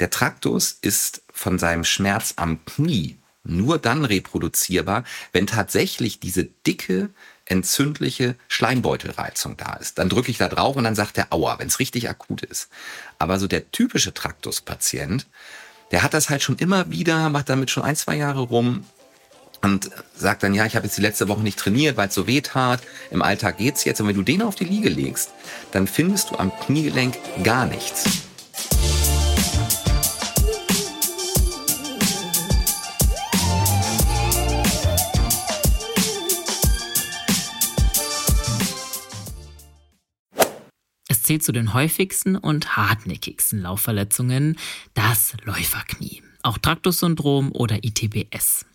Der Traktus ist von seinem Schmerz am Knie nur dann reproduzierbar, wenn tatsächlich diese dicke, entzündliche Schleimbeutelreizung da ist. Dann drücke ich da drauf und dann sagt der Aua, wenn es richtig akut ist. Aber so der typische Traktuspatient, der hat das halt schon immer wieder, macht damit schon ein, zwei Jahre rum und sagt dann, ja, ich habe jetzt die letzte Woche nicht trainiert, weil es so weh tat. Im Alltag geht's jetzt. Und wenn du den auf die Liege legst, dann findest du am Kniegelenk gar nichts. Zählt zu den häufigsten und hartnäckigsten Laufverletzungen das Läuferknie, auch Traktussyndrom oder ITBS.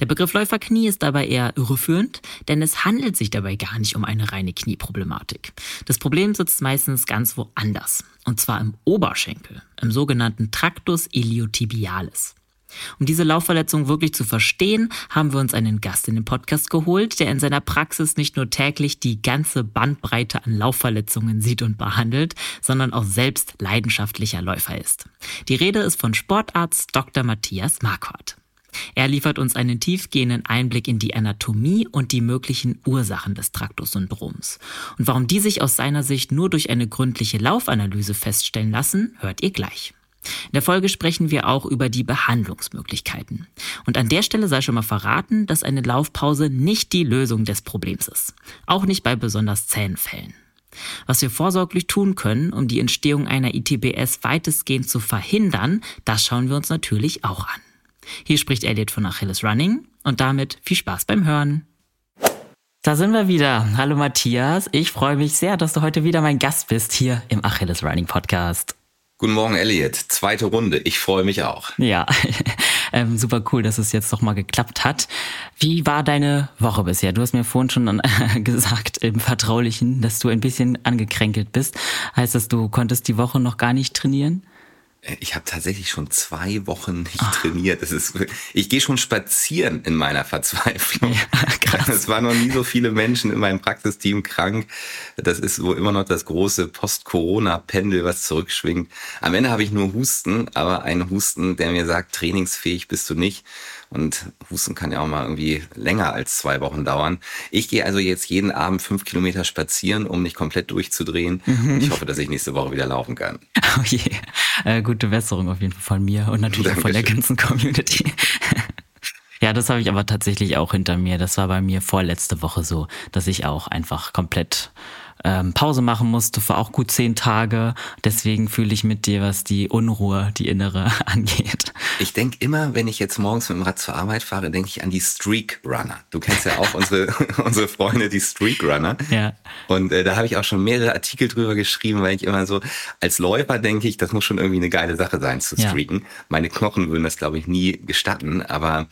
Der Begriff Läuferknie ist dabei eher irreführend, denn es handelt sich dabei gar nicht um eine reine Knieproblematik. Das Problem sitzt meistens ganz woanders, und zwar im Oberschenkel, im sogenannten Tractus iliotibialis. Um diese Laufverletzung wirklich zu verstehen, haben wir uns einen Gast in den Podcast geholt, der in seiner Praxis nicht nur täglich die ganze Bandbreite an Laufverletzungen sieht und behandelt, sondern auch selbst leidenschaftlicher Läufer ist. Die Rede ist von Sportarzt Dr. Matthias Marquardt. Er liefert uns einen tiefgehenden Einblick in die Anatomie und die möglichen Ursachen des Traktus-Syndroms. Und warum die sich aus seiner Sicht nur durch eine gründliche Laufanalyse feststellen lassen, hört ihr gleich. In der Folge sprechen wir auch über die Behandlungsmöglichkeiten. Und an der Stelle sei schon mal verraten, dass eine Laufpause nicht die Lösung des Problems ist. Auch nicht bei besonders zähen Fällen. Was wir vorsorglich tun können, um die Entstehung einer ITBS weitestgehend zu verhindern, das schauen wir uns natürlich auch an. Hier spricht Elliot von Achilles Running und damit viel Spaß beim Hören. Da sind wir wieder. Hallo Matthias. Ich freue mich sehr, dass du heute wieder mein Gast bist hier im Achilles Running Podcast. Guten Morgen, Elliot. Zweite Runde. Ich freue mich auch. Ja, ähm, super cool, dass es jetzt doch mal geklappt hat. Wie war deine Woche bisher? Du hast mir vorhin schon äh, gesagt im Vertraulichen, dass du ein bisschen angekränkelt bist. Heißt das, du konntest die Woche noch gar nicht trainieren? Ich habe tatsächlich schon zwei Wochen nicht Ach. trainiert. Das ist, ich gehe schon spazieren in meiner Verzweiflung. Ja, es waren noch nie so viele Menschen in meinem Praxisteam krank. Das ist so immer noch das große Post-Corona-Pendel, was zurückschwingt. Am Ende habe ich nur Husten, aber einen Husten, der mir sagt, trainingsfähig bist du nicht. Und Husten kann ja auch mal irgendwie länger als zwei Wochen dauern. Ich gehe also jetzt jeden Abend fünf Kilometer spazieren, um nicht komplett durchzudrehen. Mhm. Und ich hoffe, dass ich nächste Woche wieder laufen kann. Oh je. Äh, gute Besserung auf jeden Fall von mir und natürlich Dankeschön. von der ganzen Community. Ja, das habe ich aber tatsächlich auch hinter mir. Das war bei mir vorletzte Woche so, dass ich auch einfach komplett ähm, Pause machen musste für auch gut zehn Tage. Deswegen fühle ich mit dir, was die Unruhe, die innere angeht. Ich denke immer, wenn ich jetzt morgens mit dem Rad zur Arbeit fahre, denke ich an die Streak Runner. Du kennst ja auch unsere, unsere Freunde, die Streak Runner. Ja. Und äh, da habe ich auch schon mehrere Artikel drüber geschrieben, weil ich immer so, als Läufer denke ich, das muss schon irgendwie eine geile Sache sein zu streaken. Ja. Meine Knochen würden das, glaube ich, nie gestatten. Aber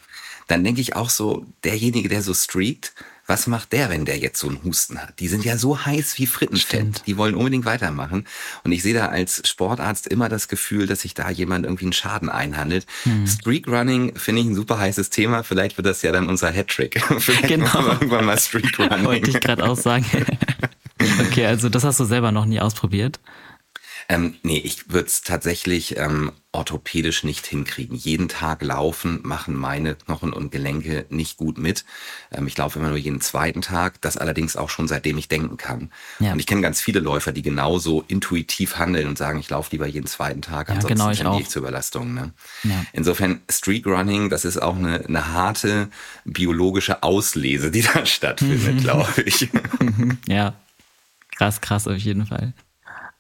dann denke ich auch so, derjenige, der so streakt, was macht der, wenn der jetzt so einen Husten hat? Die sind ja so heiß wie Frittenfett. Die wollen unbedingt weitermachen. Und ich sehe da als Sportarzt immer das Gefühl, dass sich da jemand irgendwie einen Schaden einhandelt. Hm. Streak Running finde ich ein super heißes Thema. Vielleicht wird das ja dann unser Hattrick. Vielleicht genau. irgendwann mal Streak Running. Wollte ich gerade auch sagen. okay, also das hast du selber noch nie ausprobiert? Ähm, nee, ich würde es tatsächlich ähm, orthopädisch nicht hinkriegen. Jeden Tag laufen machen meine Knochen und Gelenke nicht gut mit. Ähm, ich laufe immer nur jeden zweiten Tag, das allerdings auch schon seitdem ich denken kann. Ja. Und ich kenne ganz viele Läufer, die genauso intuitiv handeln und sagen, ich laufe lieber jeden zweiten Tag, ansonsten ja, genau, ich tendiere ich zur Überlastung. Ne? Ja. Insofern Streak Running, das ist auch eine, eine harte biologische Auslese, die da stattfindet, glaube ich. ja, krass, krass auf jeden Fall.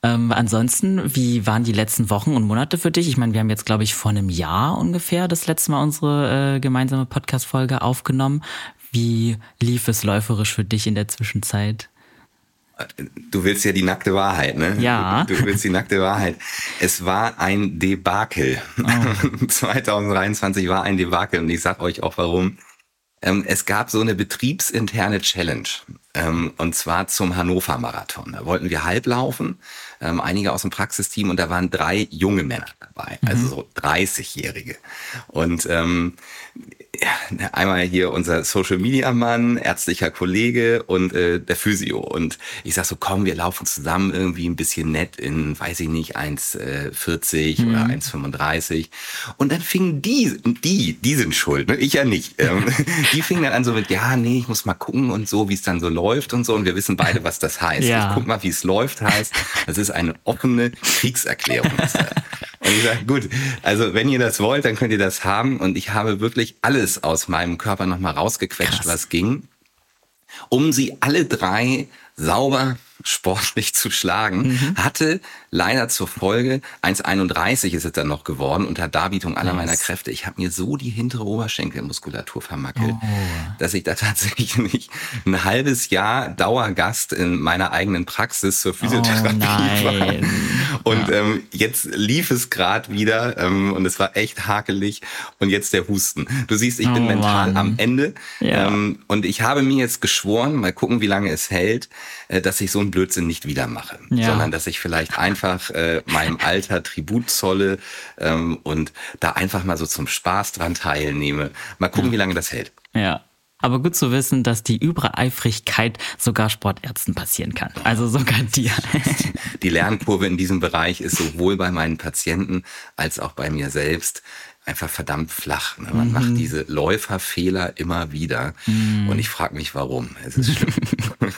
Ähm, ansonsten, wie waren die letzten Wochen und Monate für dich? Ich meine, wir haben jetzt, glaube ich, vor einem Jahr ungefähr das letzte Mal unsere äh, gemeinsame Podcast-Folge aufgenommen. Wie lief es läuferisch für dich in der Zwischenzeit? Du willst ja die nackte Wahrheit, ne? Ja. Du, du willst die nackte Wahrheit. Es war ein Debakel. Oh. 2023 war ein Debakel und ich sag euch auch warum. Ähm, es gab so eine betriebsinterne Challenge. Ähm, und zwar zum Hannover Marathon. Da wollten wir halblaufen, ähm, einige aus dem Praxisteam und da waren drei junge Männer dabei, also mhm. so 30-Jährige. Und ähm, ja, einmal hier unser Social Media Mann, ärztlicher Kollege und äh, der Physio. Und ich sag so, komm, wir laufen zusammen irgendwie ein bisschen nett in, weiß ich nicht, 1,40 mhm. oder 1,35. Und dann fingen die, die, die sind schuld, ne? ich ja nicht. Ähm, die fingen dann an so mit, ja, nee, ich muss mal gucken und so, wie es dann so läuft und so. Und wir wissen beide, was das heißt. Ja. Ich guck mal, wie es läuft heißt. Das ist eine offene Kriegserklärung. Und ich sage, gut, also wenn ihr das wollt, dann könnt ihr das haben. Und ich habe wirklich alles aus meinem Körper nochmal rausgequetscht, Krass. was ging, um sie alle drei sauber sportlich zu schlagen, mhm. hatte leider zur Folge 1,31 ist es dann noch geworden unter Darbietung aller nice. meiner Kräfte. Ich habe mir so die hintere Oberschenkelmuskulatur vermackelt, oh. dass ich da tatsächlich ein halbes Jahr Dauergast in meiner eigenen Praxis zur Physiotherapie oh war. Und ja. ähm, jetzt lief es gerade wieder ähm, und es war echt hakelig und jetzt der Husten. Du siehst, ich bin oh, mental Mann. am Ende ja. ähm, und ich habe mir jetzt geschworen, mal gucken, wie lange es hält, dass ich so ein Blödsinn nicht wieder mache, ja. sondern dass ich vielleicht einfach äh, meinem Alter Tribut zolle ähm, und da einfach mal so zum Spaß dran teilnehme. Mal gucken, ja. wie lange das hält. Ja. Aber gut zu wissen, dass die Übereifrigkeit sogar Sportärzten passieren kann. Also sogar dir. Die Lernkurve in diesem Bereich ist sowohl bei meinen Patienten als auch bei mir selbst einfach verdammt flach. Ne? Man mhm. macht diese Läuferfehler immer wieder. Mhm. Und ich frage mich, warum. Es ist schlimm.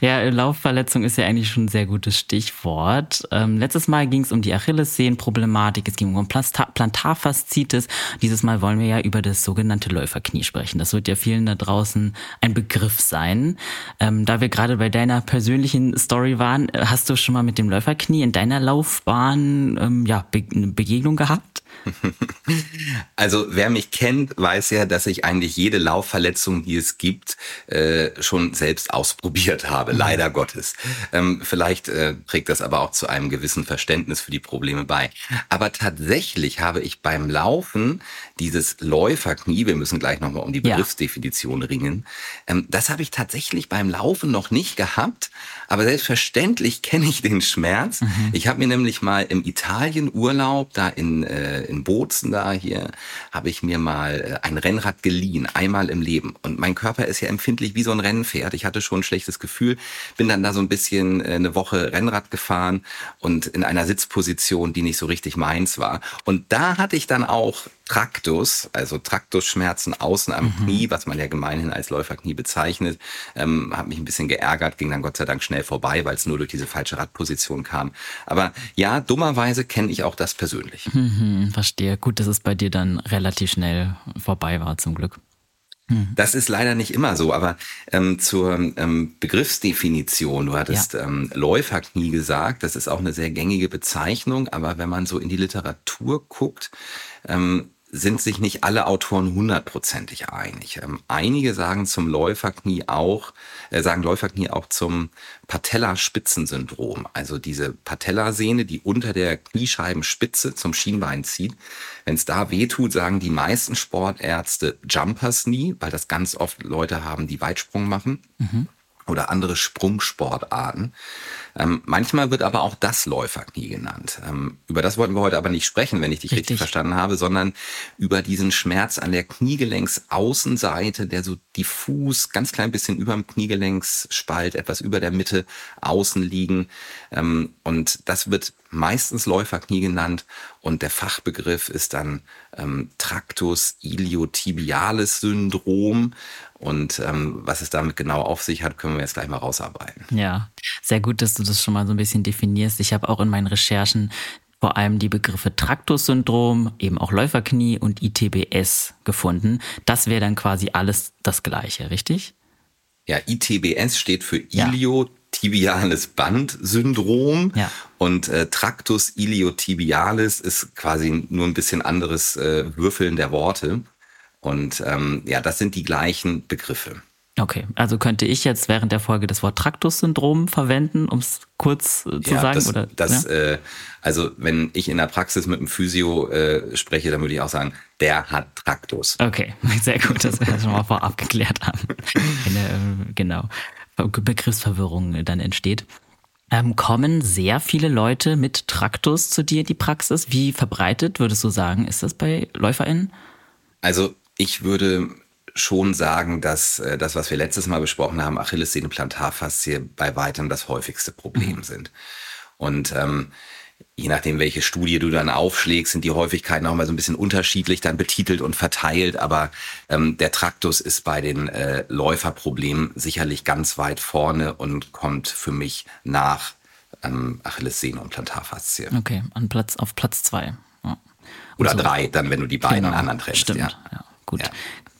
ja, Laufverletzung ist ja eigentlich schon ein sehr gutes Stichwort. Ähm, letztes Mal ging es um die Achillessehnenproblematik, es ging um Plantarfaszitis. Dieses Mal wollen wir ja über das sogenannte Läuferknie sprechen. Das wird ja vielen da draußen ein Begriff sein. Ähm, da wir gerade bei deiner persönlichen Story waren, hast du schon mal mit dem Läuferknie in deiner Laufbahn ähm, ja, Be eine Begegnung gehabt? Also wer mich kennt, weiß ja, dass ich eigentlich jede Laufverletzung, die es gibt, äh, schon selbst ausprobiert habe, mhm. leider Gottes. Ähm, vielleicht äh, trägt das aber auch zu einem gewissen Verständnis für die Probleme bei. Aber tatsächlich habe ich beim Laufen dieses Läuferknie, wir müssen gleich nochmal um die Begriffsdefinition ringen, ähm, das habe ich tatsächlich beim Laufen noch nicht gehabt, aber selbstverständlich kenne ich den Schmerz. Mhm. Ich habe mir nämlich mal im Italien Urlaub da in, äh, in Bozen da hier, habe ich mir mal äh, ein Rennrad geliehen, einmal im Leben. Und mein Körper ist ja empfindlich wie so ein Rennpferd. Ich hatte schon ein schlechtes Gefühl, bin dann da so ein bisschen äh, eine Woche Rennrad gefahren und in einer Sitzposition, die nicht so richtig meins war. Und da hatte ich dann auch Traktus, also Traktusschmerzen außen am mhm. Knie, was man ja gemeinhin als Läuferknie bezeichnet, ähm, hat mich ein bisschen geärgert, ging dann Gott sei Dank schnell vorbei, weil es nur durch diese falsche Radposition kam. Aber ja, dummerweise kenne ich auch das persönlich. Mhm, verstehe. Gut, dass es bei dir dann relativ schnell vorbei war, zum Glück. Mhm. Das ist leider nicht immer so, aber ähm, zur ähm, Begriffsdefinition, du hattest ja. ähm, Läuferknie gesagt, das ist auch eine sehr gängige Bezeichnung, aber wenn man so in die Literatur guckt, ähm, sind sich nicht alle Autoren hundertprozentig einig. Ähm, einige sagen zum Läuferknie auch, äh, sagen Läuferknie auch zum Patellaspitzensyndrom, also diese Patellasehne, die unter der Kniescheibenspitze zum Schienbein zieht. Wenn es da wehtut, sagen die meisten Sportärzte Jumpers Knee, weil das ganz oft Leute haben, die Weitsprung machen. Mhm oder andere Sprungsportarten. Ähm, manchmal wird aber auch das Läuferknie genannt. Ähm, über das wollten wir heute aber nicht sprechen, wenn ich dich richtig. richtig. verstanden habe, sondern über diesen Schmerz an der Kniegelenksaußenseite, der so diffus, ganz klein bisschen über dem Kniegelenksspalt, etwas über der Mitte außen liegen. Ähm, und das wird meistens Läuferknie genannt und der Fachbegriff ist dann ähm, Tractus iliotibialis Syndrom und ähm, was es damit genau auf sich hat, können wir jetzt gleich mal rausarbeiten. Ja, sehr gut, dass du das schon mal so ein bisschen definierst. Ich habe auch in meinen Recherchen vor allem die Begriffe Traktus-Syndrom, eben auch Läuferknie und ITBS gefunden. Das wäre dann quasi alles das Gleiche, richtig? Ja, ITBS steht für Iliotibiales Bandsyndrom ja. und äh, Tractus iliotibialis ist quasi nur ein bisschen anderes äh, Würfeln der Worte. Und ähm, ja, das sind die gleichen Begriffe. Okay, also könnte ich jetzt während der Folge das Wort Traktus-Syndrom verwenden, um es kurz äh, zu ja, sagen? Das, oder, das, ja? äh, also wenn ich in der Praxis mit einem Physio äh, spreche, dann würde ich auch sagen, der hat Traktus. Okay, sehr gut, dass wir das schon mal vorab geklärt haben. genau. Begriffsverwirrung dann entsteht. Ähm, kommen sehr viele Leute mit Traktus zu dir in die Praxis? Wie verbreitet, würdest du sagen, ist das bei LäuferInnen? Also ich würde schon sagen, dass äh, das, was wir letztes Mal besprochen haben, Achillessehne, Plantarfaszie bei weitem das häufigste Problem mhm. sind. Und ähm, je nachdem, welche Studie du dann aufschlägst, sind die Häufigkeiten auch mal so ein bisschen unterschiedlich dann betitelt und verteilt. Aber ähm, der Traktus ist bei den äh, Läuferproblemen sicherlich ganz weit vorne und kommt für mich nach ähm, Achillessehne und Plantarfaszie. Okay, an Platz, auf Platz zwei. Ja. Oder so. drei, dann, wenn du die beiden genau, anderen trennst. Stimmt, ja. ja gut. Ja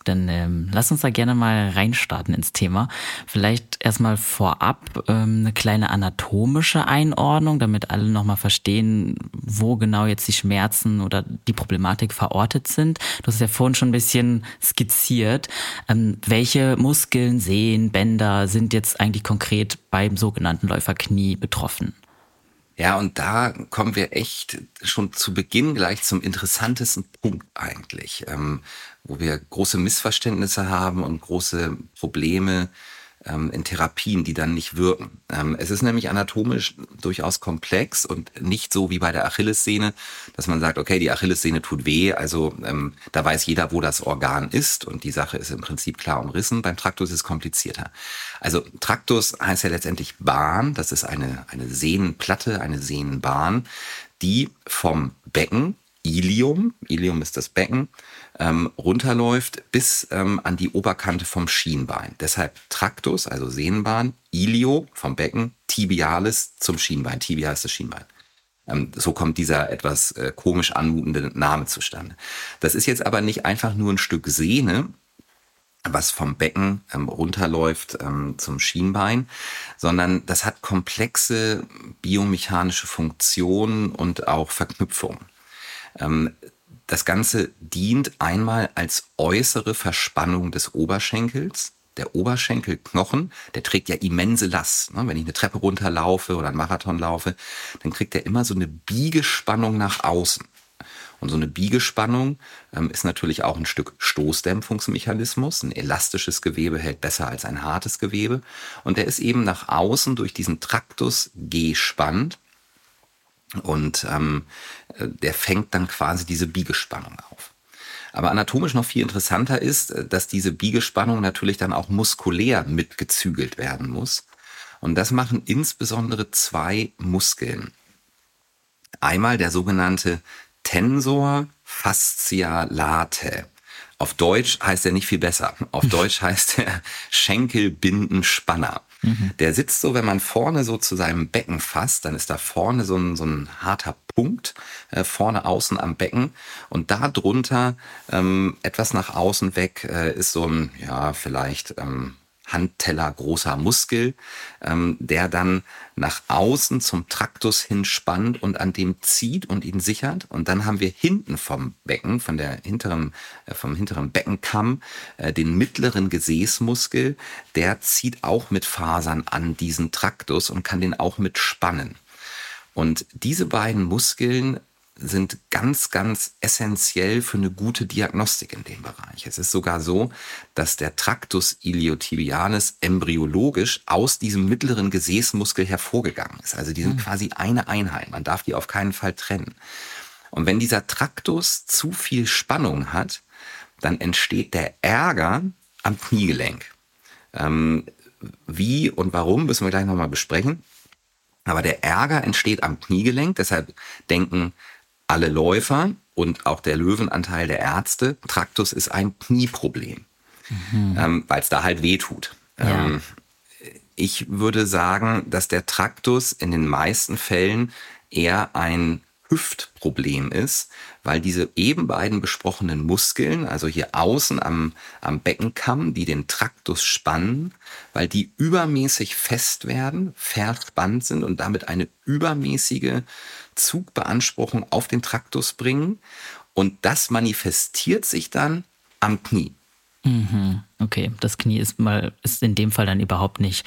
dann ähm, lass uns da gerne mal reinstarten ins Thema. Vielleicht erstmal vorab ähm, eine kleine anatomische Einordnung, damit alle nochmal verstehen, wo genau jetzt die Schmerzen oder die Problematik verortet sind. Du hast ja vorhin schon ein bisschen skizziert. Ähm, welche Muskeln, Sehnen, Bänder sind jetzt eigentlich konkret beim sogenannten Läuferknie betroffen? Ja, und da kommen wir echt schon zu Beginn gleich zum interessantesten Punkt eigentlich. Ähm, wo wir große Missverständnisse haben und große Probleme ähm, in Therapien, die dann nicht wirken. Ähm, es ist nämlich anatomisch durchaus komplex und nicht so wie bei der Achillessehne, dass man sagt, okay, die Achillessehne tut weh, also ähm, da weiß jeder, wo das Organ ist und die Sache ist im Prinzip klar umrissen. Beim Traktus ist es komplizierter. Also Traktus heißt ja letztendlich Bahn, das ist eine, eine Sehnenplatte, eine Sehnenbahn, die vom Becken, Ilium, Ilium ist das Becken, ähm, runterläuft bis ähm, an die Oberkante vom Schienbein. Deshalb Traktus, also Sehnenbahn, Ilio vom Becken, Tibialis zum Schienbein. Tibia ist das Schienbein. Ähm, so kommt dieser etwas äh, komisch anmutende Name zustande. Das ist jetzt aber nicht einfach nur ein Stück Sehne, was vom Becken ähm, runterläuft ähm, zum Schienbein, sondern das hat komplexe biomechanische Funktionen und auch Verknüpfungen. Ähm, das Ganze dient einmal als äußere Verspannung des Oberschenkels. Der Oberschenkelknochen, der trägt ja immense Last. Ne? Wenn ich eine Treppe runterlaufe oder einen Marathon laufe, dann kriegt er immer so eine Biegespannung nach außen. Und so eine Biegespannung ähm, ist natürlich auch ein Stück Stoßdämpfungsmechanismus. Ein elastisches Gewebe hält besser als ein hartes Gewebe. Und der ist eben nach außen durch diesen Traktus gespannt. Und ähm, der fängt dann quasi diese Biegespannung auf. Aber anatomisch noch viel interessanter ist, dass diese Biegespannung natürlich dann auch muskulär mitgezügelt werden muss. Und das machen insbesondere zwei Muskeln. Einmal der sogenannte Tensor fascialate. Auf Deutsch heißt er nicht viel besser. Auf Deutsch heißt er Schenkelbindenspanner. Mhm. Der sitzt so, wenn man vorne so zu seinem Becken fasst, dann ist da vorne so ein, so ein harter Punkt, äh, vorne außen am Becken. Und da drunter, ähm, etwas nach außen weg, äh, ist so ein, ja, vielleicht ähm, Handteller großer Muskel, ähm, der dann nach außen zum Traktus hinspannt und an dem zieht und ihn sichert. Und dann haben wir hinten vom Becken, von der hinteren, äh, vom hinteren Beckenkamm, äh, den mittleren Gesäßmuskel, der zieht auch mit Fasern an diesen Traktus und kann den auch mit spannen. Und diese beiden Muskeln sind ganz, ganz essentiell für eine gute Diagnostik in dem Bereich. Es ist sogar so, dass der Tractus iliotibialis embryologisch aus diesem mittleren Gesäßmuskel hervorgegangen ist. Also die sind mhm. quasi eine Einheit. Man darf die auf keinen Fall trennen. Und wenn dieser Traktus zu viel Spannung hat, dann entsteht der Ärger am Kniegelenk. Ähm, wie und warum müssen wir gleich nochmal besprechen. Aber der Ärger entsteht am Kniegelenk. Deshalb denken alle Läufer und auch der Löwenanteil der Ärzte, Traktus ist ein Knieproblem, mhm. ähm, weil es da halt weh tut. Ja. Ähm, ich würde sagen, dass der Traktus in den meisten Fällen eher ein Hüftproblem ist, weil diese eben beiden besprochenen Muskeln, also hier außen am, am Beckenkamm, die den Traktus spannen, weil die übermäßig fest werden, verspannt sind und damit eine übermäßige Zugbeanspruchung auf den Traktus bringen. Und das manifestiert sich dann am Knie. Mhm. Okay, das Knie ist mal ist in dem Fall dann überhaupt nicht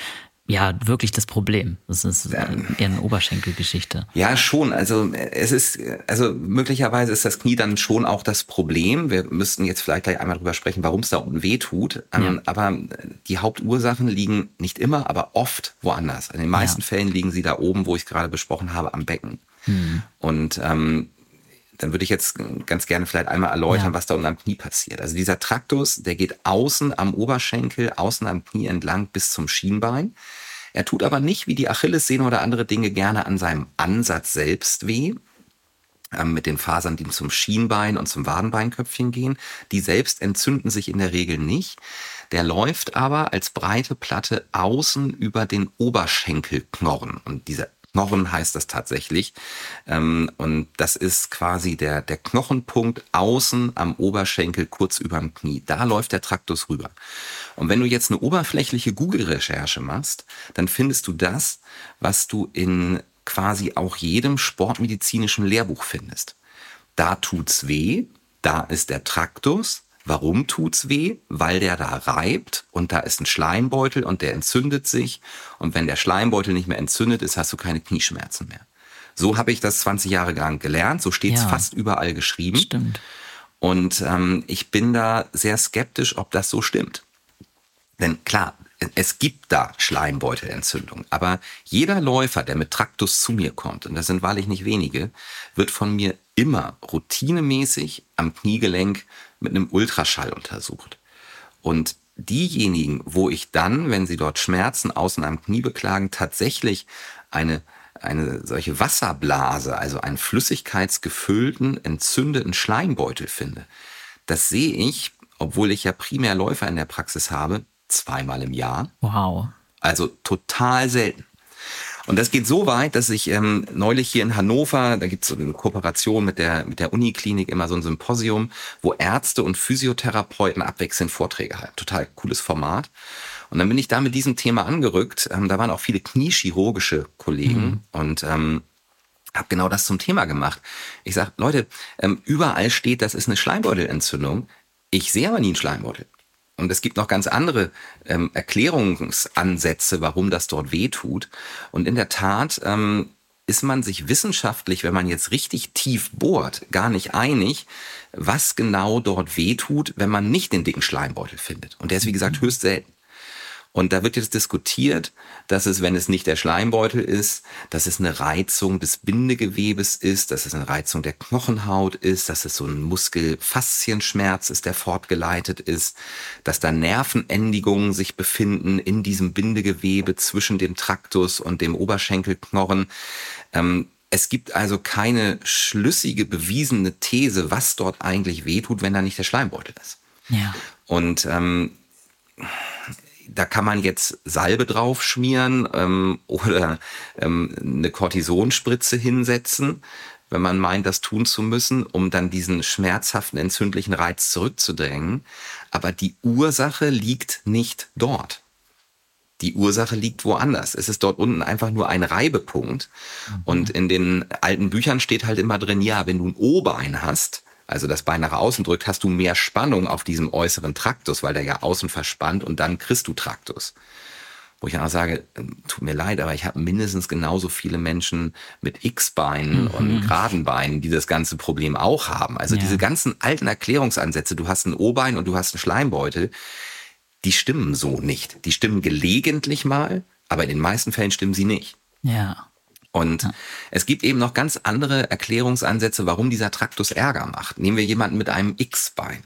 ja wirklich das Problem. Das ist eher eine Oberschenkelgeschichte. Ja, schon. Also es ist, also möglicherweise ist das Knie dann schon auch das Problem. Wir müssten jetzt vielleicht gleich einmal drüber sprechen, warum es da unten weh tut. Ähm, ja. Aber die Hauptursachen liegen nicht immer, aber oft woanders. In den meisten ja. Fällen liegen sie da oben, wo ich gerade besprochen habe, am Becken. Mhm. Und ähm, dann würde ich jetzt ganz gerne vielleicht einmal erläutern, ja. was da unten am Knie passiert. Also dieser Traktus, der geht außen am Oberschenkel, außen am Knie entlang bis zum Schienbein. Er tut aber nicht wie die Achillessehne oder andere Dinge gerne an seinem Ansatz selbst weh, ähm, mit den Fasern, die zum Schienbein und zum Wadenbeinköpfchen gehen. Die selbst entzünden sich in der Regel nicht. Der läuft aber als breite Platte außen über den Oberschenkelknorren. Und dieser Knochen heißt das tatsächlich. Ähm, und das ist quasi der, der Knochenpunkt außen am Oberschenkel, kurz über dem Knie. Da läuft der Traktus rüber. Und wenn du jetzt eine oberflächliche Google-Recherche machst, dann findest du das, was du in quasi auch jedem sportmedizinischen Lehrbuch findest. Da tut's weh, da ist der Traktus, Warum tut's weh? Weil der da reibt und da ist ein Schleimbeutel und der entzündet sich. Und wenn der Schleimbeutel nicht mehr entzündet ist, hast du keine Knieschmerzen mehr. So habe ich das 20 Jahre lang gelernt. So steht's ja. fast überall geschrieben. Stimmt. Und ähm, ich bin da sehr skeptisch, ob das so stimmt. Denn klar, es gibt da Schleimbeutelentzündung. Aber jeder Läufer, der mit Traktus zu mir kommt, und das sind wahrlich nicht wenige, wird von mir immer routinemäßig am Kniegelenk mit einem Ultraschall untersucht. Und diejenigen, wo ich dann, wenn sie dort Schmerzen außen am Knie beklagen, tatsächlich eine, eine solche Wasserblase, also einen flüssigkeitsgefüllten, entzündeten Schleimbeutel finde, das sehe ich, obwohl ich ja primär Läufer in der Praxis habe, zweimal im Jahr. Wow. Also total selten. Und das geht so weit, dass ich ähm, neulich hier in Hannover, da gibt es so eine Kooperation mit der, mit der Uniklinik, immer so ein Symposium, wo Ärzte und Physiotherapeuten abwechselnd Vorträge halten. Total cooles Format. Und dann bin ich da mit diesem Thema angerückt. Ähm, da waren auch viele kniechirurgische Kollegen mhm. und ähm, habe genau das zum Thema gemacht. Ich sage, Leute, ähm, überall steht, das ist eine Schleimbeutelentzündung. Ich sehe aber nie einen Schleimbeutel. Und es gibt noch ganz andere ähm, Erklärungsansätze, warum das dort weh tut. Und in der Tat ähm, ist man sich wissenschaftlich, wenn man jetzt richtig tief bohrt, gar nicht einig, was genau dort weh tut, wenn man nicht den dicken Schleimbeutel findet. Und der ist, wie gesagt, mhm. höchst selten. Und da wird jetzt diskutiert, dass es, wenn es nicht der Schleimbeutel ist, dass es eine Reizung des Bindegewebes ist, dass es eine Reizung der Knochenhaut ist, dass es so ein Muskelfaszienschmerz ist, der fortgeleitet ist, dass da Nervenendigungen sich befinden in diesem Bindegewebe zwischen dem Traktus und dem Oberschenkelknorren. Ähm, es gibt also keine schlüssige, bewiesene These, was dort eigentlich wehtut, wenn da nicht der Schleimbeutel ist. Ja. Und ähm, da kann man jetzt Salbe drauf schmieren ähm, oder ähm, eine Cortisonspritze hinsetzen, wenn man meint, das tun zu müssen, um dann diesen schmerzhaften entzündlichen Reiz zurückzudrängen. Aber die Ursache liegt nicht dort. Die Ursache liegt woanders. Es ist dort unten einfach nur ein Reibepunkt. Mhm. Und in den alten Büchern steht halt immer drin, ja, wenn du ein O-Bein hast, also das Bein nach außen drückt, hast du mehr Spannung auf diesem äußeren Traktus, weil der ja außen verspannt und dann kriegst du Traktus. Wo ich auch sage, ähm, tut mir leid, aber ich habe mindestens genauso viele Menschen mit X-Beinen mhm. und geraden Beinen, die das ganze Problem auch haben. Also ja. diese ganzen alten Erklärungsansätze, du hast ein O-Bein und du hast einen Schleimbeutel, die stimmen so nicht. Die stimmen gelegentlich mal, aber in den meisten Fällen stimmen sie nicht. Ja. Und ja. es gibt eben noch ganz andere Erklärungsansätze, warum dieser Traktus Ärger macht. Nehmen wir jemanden mit einem X-Bein.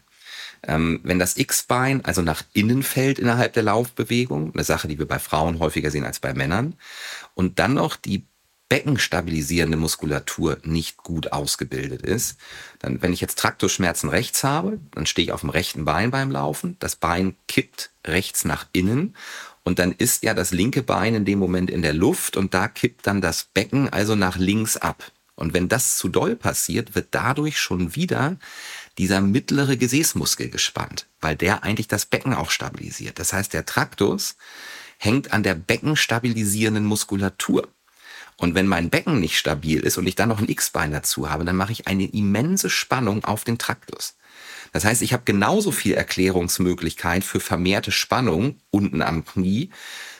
Ähm, wenn das X-Bein also nach innen fällt innerhalb der Laufbewegung, eine Sache, die wir bei Frauen häufiger sehen als bei Männern, und dann noch die beckenstabilisierende Muskulatur nicht gut ausgebildet ist, dann, wenn ich jetzt Traktusschmerzen rechts habe, dann stehe ich auf dem rechten Bein beim Laufen, das Bein kippt rechts nach innen und dann ist ja das linke Bein in dem Moment in der Luft und da kippt dann das Becken also nach links ab. Und wenn das zu doll passiert, wird dadurch schon wieder dieser mittlere Gesäßmuskel gespannt, weil der eigentlich das Becken auch stabilisiert. Das heißt, der Traktus hängt an der beckenstabilisierenden Muskulatur. Und wenn mein Becken nicht stabil ist und ich dann noch ein X-Bein dazu habe, dann mache ich eine immense Spannung auf den Traktus. Das heißt, ich habe genauso viel Erklärungsmöglichkeit für vermehrte Spannung unten am Knie,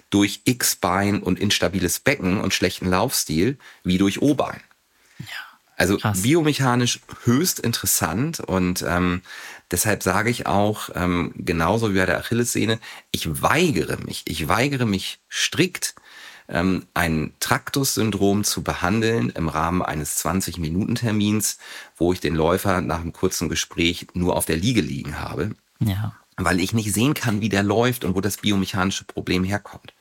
durch X-Bein und instabiles Becken und schlechten Laufstil wie durch O-Bein. Ja. Also Krass. biomechanisch höchst interessant und ähm, deshalb sage ich auch, ähm, genauso wie bei der Achillessehne, ich weigere mich, ich weigere mich strikt, ähm, ein Traktus-Syndrom zu behandeln im Rahmen eines 20-Minuten-Termins, wo ich den Läufer nach einem kurzen Gespräch nur auf der Liege liegen habe. Ja. Weil ich nicht sehen kann, wie der läuft und wo das biomechanische Problem herkommt.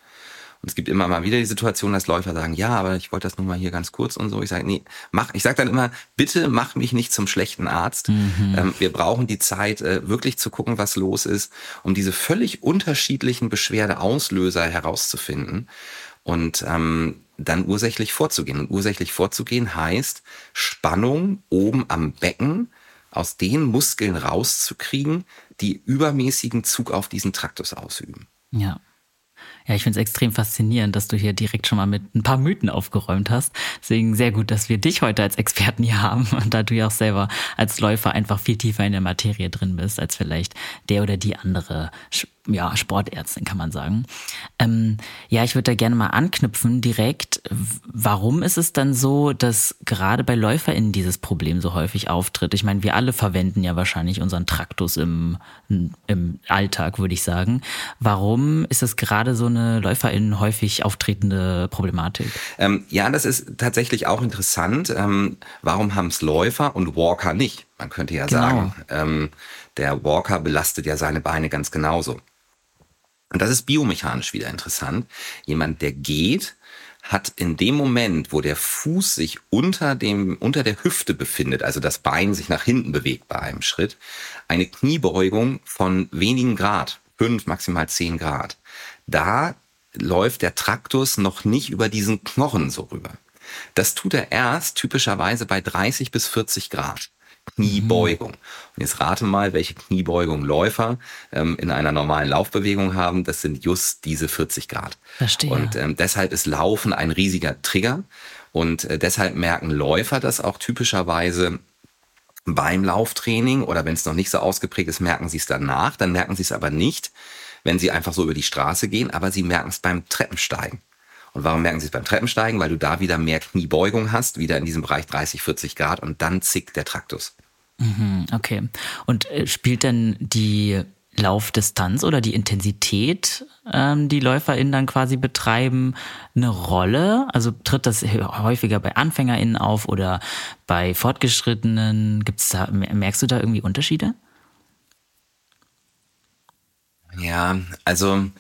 Und es gibt immer mal wieder die Situation, dass Läufer sagen, ja, aber ich wollte das nur mal hier ganz kurz und so. Ich sage, nee, mach, ich sage dann immer, bitte mach mich nicht zum schlechten Arzt. Mhm. Ähm, wir brauchen die Zeit, äh, wirklich zu gucken, was los ist, um diese völlig unterschiedlichen Beschwerdeauslöser herauszufinden und ähm, dann ursächlich vorzugehen. Und ursächlich vorzugehen heißt Spannung oben am Becken aus den Muskeln rauszukriegen, die übermäßigen Zug auf diesen Traktus ausüben. Ja. Ja, ich finde es extrem faszinierend, dass du hier direkt schon mal mit ein paar Mythen aufgeräumt hast. Deswegen sehr gut, dass wir dich heute als Experten hier haben und da du ja auch selber als Läufer einfach viel tiefer in der Materie drin bist, als vielleicht der oder die andere ja, Sportärztin, kann man sagen. Ähm, ja, ich würde da gerne mal anknüpfen direkt. Warum ist es dann so, dass gerade bei LäuferInnen dieses Problem so häufig auftritt? Ich meine, wir alle verwenden ja wahrscheinlich unseren Traktus im, im Alltag, würde ich sagen. Warum ist es gerade so eine LäuferInnen häufig auftretende Problematik? Ähm, ja, das ist tatsächlich auch interessant. Ähm, warum haben es Läufer und Walker nicht? Man könnte ja genau. sagen, ähm, der Walker belastet ja seine Beine ganz genauso. Und das ist biomechanisch wieder interessant. Jemand, der geht, hat in dem Moment, wo der Fuß sich unter dem, unter der Hüfte befindet, also das Bein sich nach hinten bewegt bei einem Schritt, eine Kniebeugung von wenigen Grad, fünf, maximal zehn Grad. Da läuft der Traktus noch nicht über diesen Knochen so rüber. Das tut er erst typischerweise bei 30 bis 40 Grad. Kniebeugung. Und jetzt rate mal, welche Kniebeugung Läufer ähm, in einer normalen Laufbewegung haben. Das sind just diese 40 Grad. Verstehe. Und ähm, deshalb ist Laufen ein riesiger Trigger. Und äh, deshalb merken Läufer das auch typischerweise beim Lauftraining oder wenn es noch nicht so ausgeprägt ist, merken sie es danach. Dann merken sie es aber nicht, wenn sie einfach so über die Straße gehen, aber sie merken es beim Treppensteigen. Und warum merken Sie es beim Treppensteigen? Weil du da wieder mehr Kniebeugung hast, wieder in diesem Bereich 30, 40 Grad und dann zickt der Traktus. Mhm, okay. Und äh, spielt denn die Laufdistanz oder die Intensität, ähm, die LäuferInnen dann quasi betreiben, eine Rolle? Also tritt das häufiger bei AnfängerInnen auf oder bei Fortgeschrittenen? Gibt's da, merkst du da irgendwie Unterschiede? Ja, also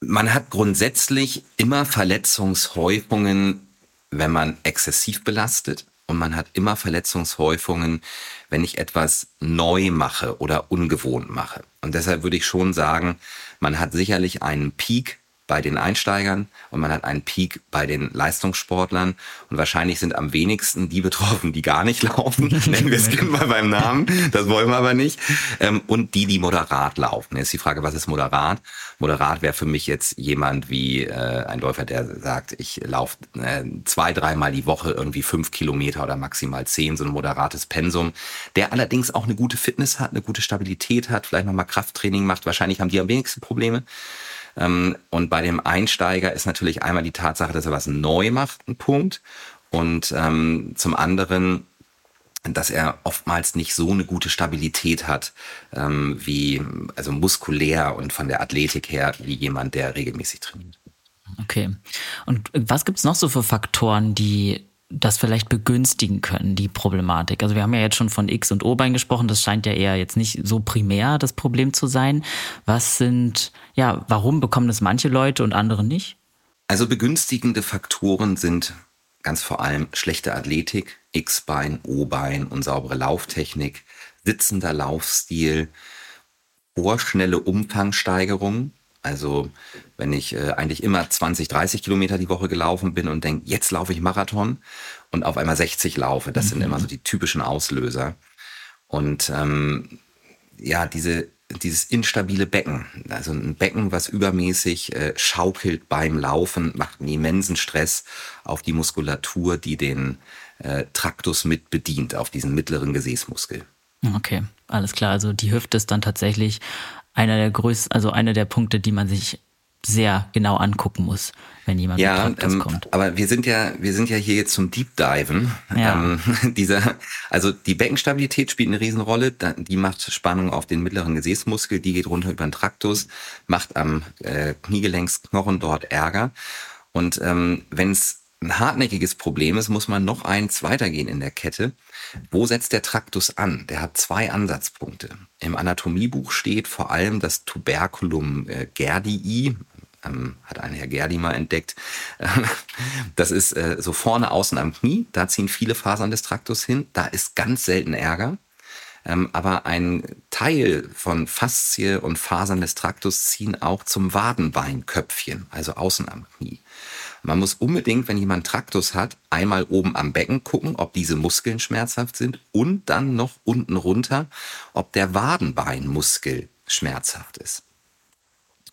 man hat grundsätzlich immer Verletzungshäufungen, wenn man exzessiv belastet. Und man hat immer Verletzungshäufungen, wenn ich etwas neu mache oder ungewohnt mache. Und deshalb würde ich schon sagen, man hat sicherlich einen Peak bei den Einsteigern und man hat einen Peak bei den Leistungssportlern. Und wahrscheinlich sind am wenigsten die betroffen, die gar nicht laufen. Nennen wir es mal beim Namen. Das wollen wir aber nicht. Ähm, und die, die moderat laufen. Jetzt ist die Frage, was ist moderat? Moderat wäre für mich jetzt jemand wie äh, ein Läufer, der sagt, ich laufe äh, zwei, dreimal die Woche irgendwie fünf Kilometer oder maximal zehn, so ein moderates Pensum, der allerdings auch eine gute Fitness hat, eine gute Stabilität hat, vielleicht nochmal Krafttraining macht. Wahrscheinlich haben die am wenigsten Probleme. Ähm, und bei dem Einsteiger ist natürlich einmal die Tatsache, dass er was neu macht, ein Punkt. Und ähm, zum anderen, dass er oftmals nicht so eine gute Stabilität hat, ähm, wie, also muskulär und von der Athletik her, wie jemand, der regelmäßig trainiert. Okay. Und was gibt's noch so für Faktoren, die das vielleicht begünstigen können, die Problematik. Also wir haben ja jetzt schon von X- und O-Bein gesprochen, das scheint ja eher jetzt nicht so primär das Problem zu sein. Was sind, ja, warum bekommen das manche Leute und andere nicht? Also begünstigende Faktoren sind ganz vor allem schlechte Athletik, X-Bein, O-Bein, unsaubere Lauftechnik, sitzender Laufstil, vorschnelle Umfangsteigerung, also wenn ich äh, eigentlich immer 20, 30 Kilometer die Woche gelaufen bin und denke, jetzt laufe ich Marathon und auf einmal 60 laufe, das mhm. sind immer so die typischen Auslöser. Und ähm, ja, diese, dieses instabile Becken, also ein Becken, was übermäßig äh, schaukelt beim Laufen, macht einen immensen Stress auf die Muskulatur, die den äh, Traktus mit bedient, auf diesen mittleren Gesäßmuskel. Okay, alles klar. Also die Hüfte ist dann tatsächlich einer der größten, also einer der Punkte, die man sich sehr genau angucken muss, wenn jemand ja, mit ähm, kommt. Aber wir sind ja, wir sind ja hier jetzt zum Deep Diven. Ja. Ähm, dieser, also die Beckenstabilität spielt eine Riesenrolle. Die macht Spannung auf den mittleren Gesäßmuskel, die geht runter über den Traktus, macht am äh, Kniegelencksknochen dort Ärger. Und ähm, wenn es ein hartnäckiges Problem ist, muss man noch eins weitergehen in der Kette. Wo setzt der Traktus an? Der hat zwei Ansatzpunkte. Im Anatomiebuch steht vor allem das Tuberculum äh, gerdii, ähm, hat ein Herr Gerdi mal entdeckt. Das ist äh, so vorne außen am Knie, da ziehen viele Fasern des Traktus hin, da ist ganz selten Ärger. Ähm, aber ein Teil von Faszie und Fasern des Traktus ziehen auch zum Wadenbeinköpfchen, also außen am Knie. Man muss unbedingt, wenn jemand Traktus hat, einmal oben am Becken gucken, ob diese Muskeln schmerzhaft sind und dann noch unten runter, ob der Wadenbeinmuskel schmerzhaft ist.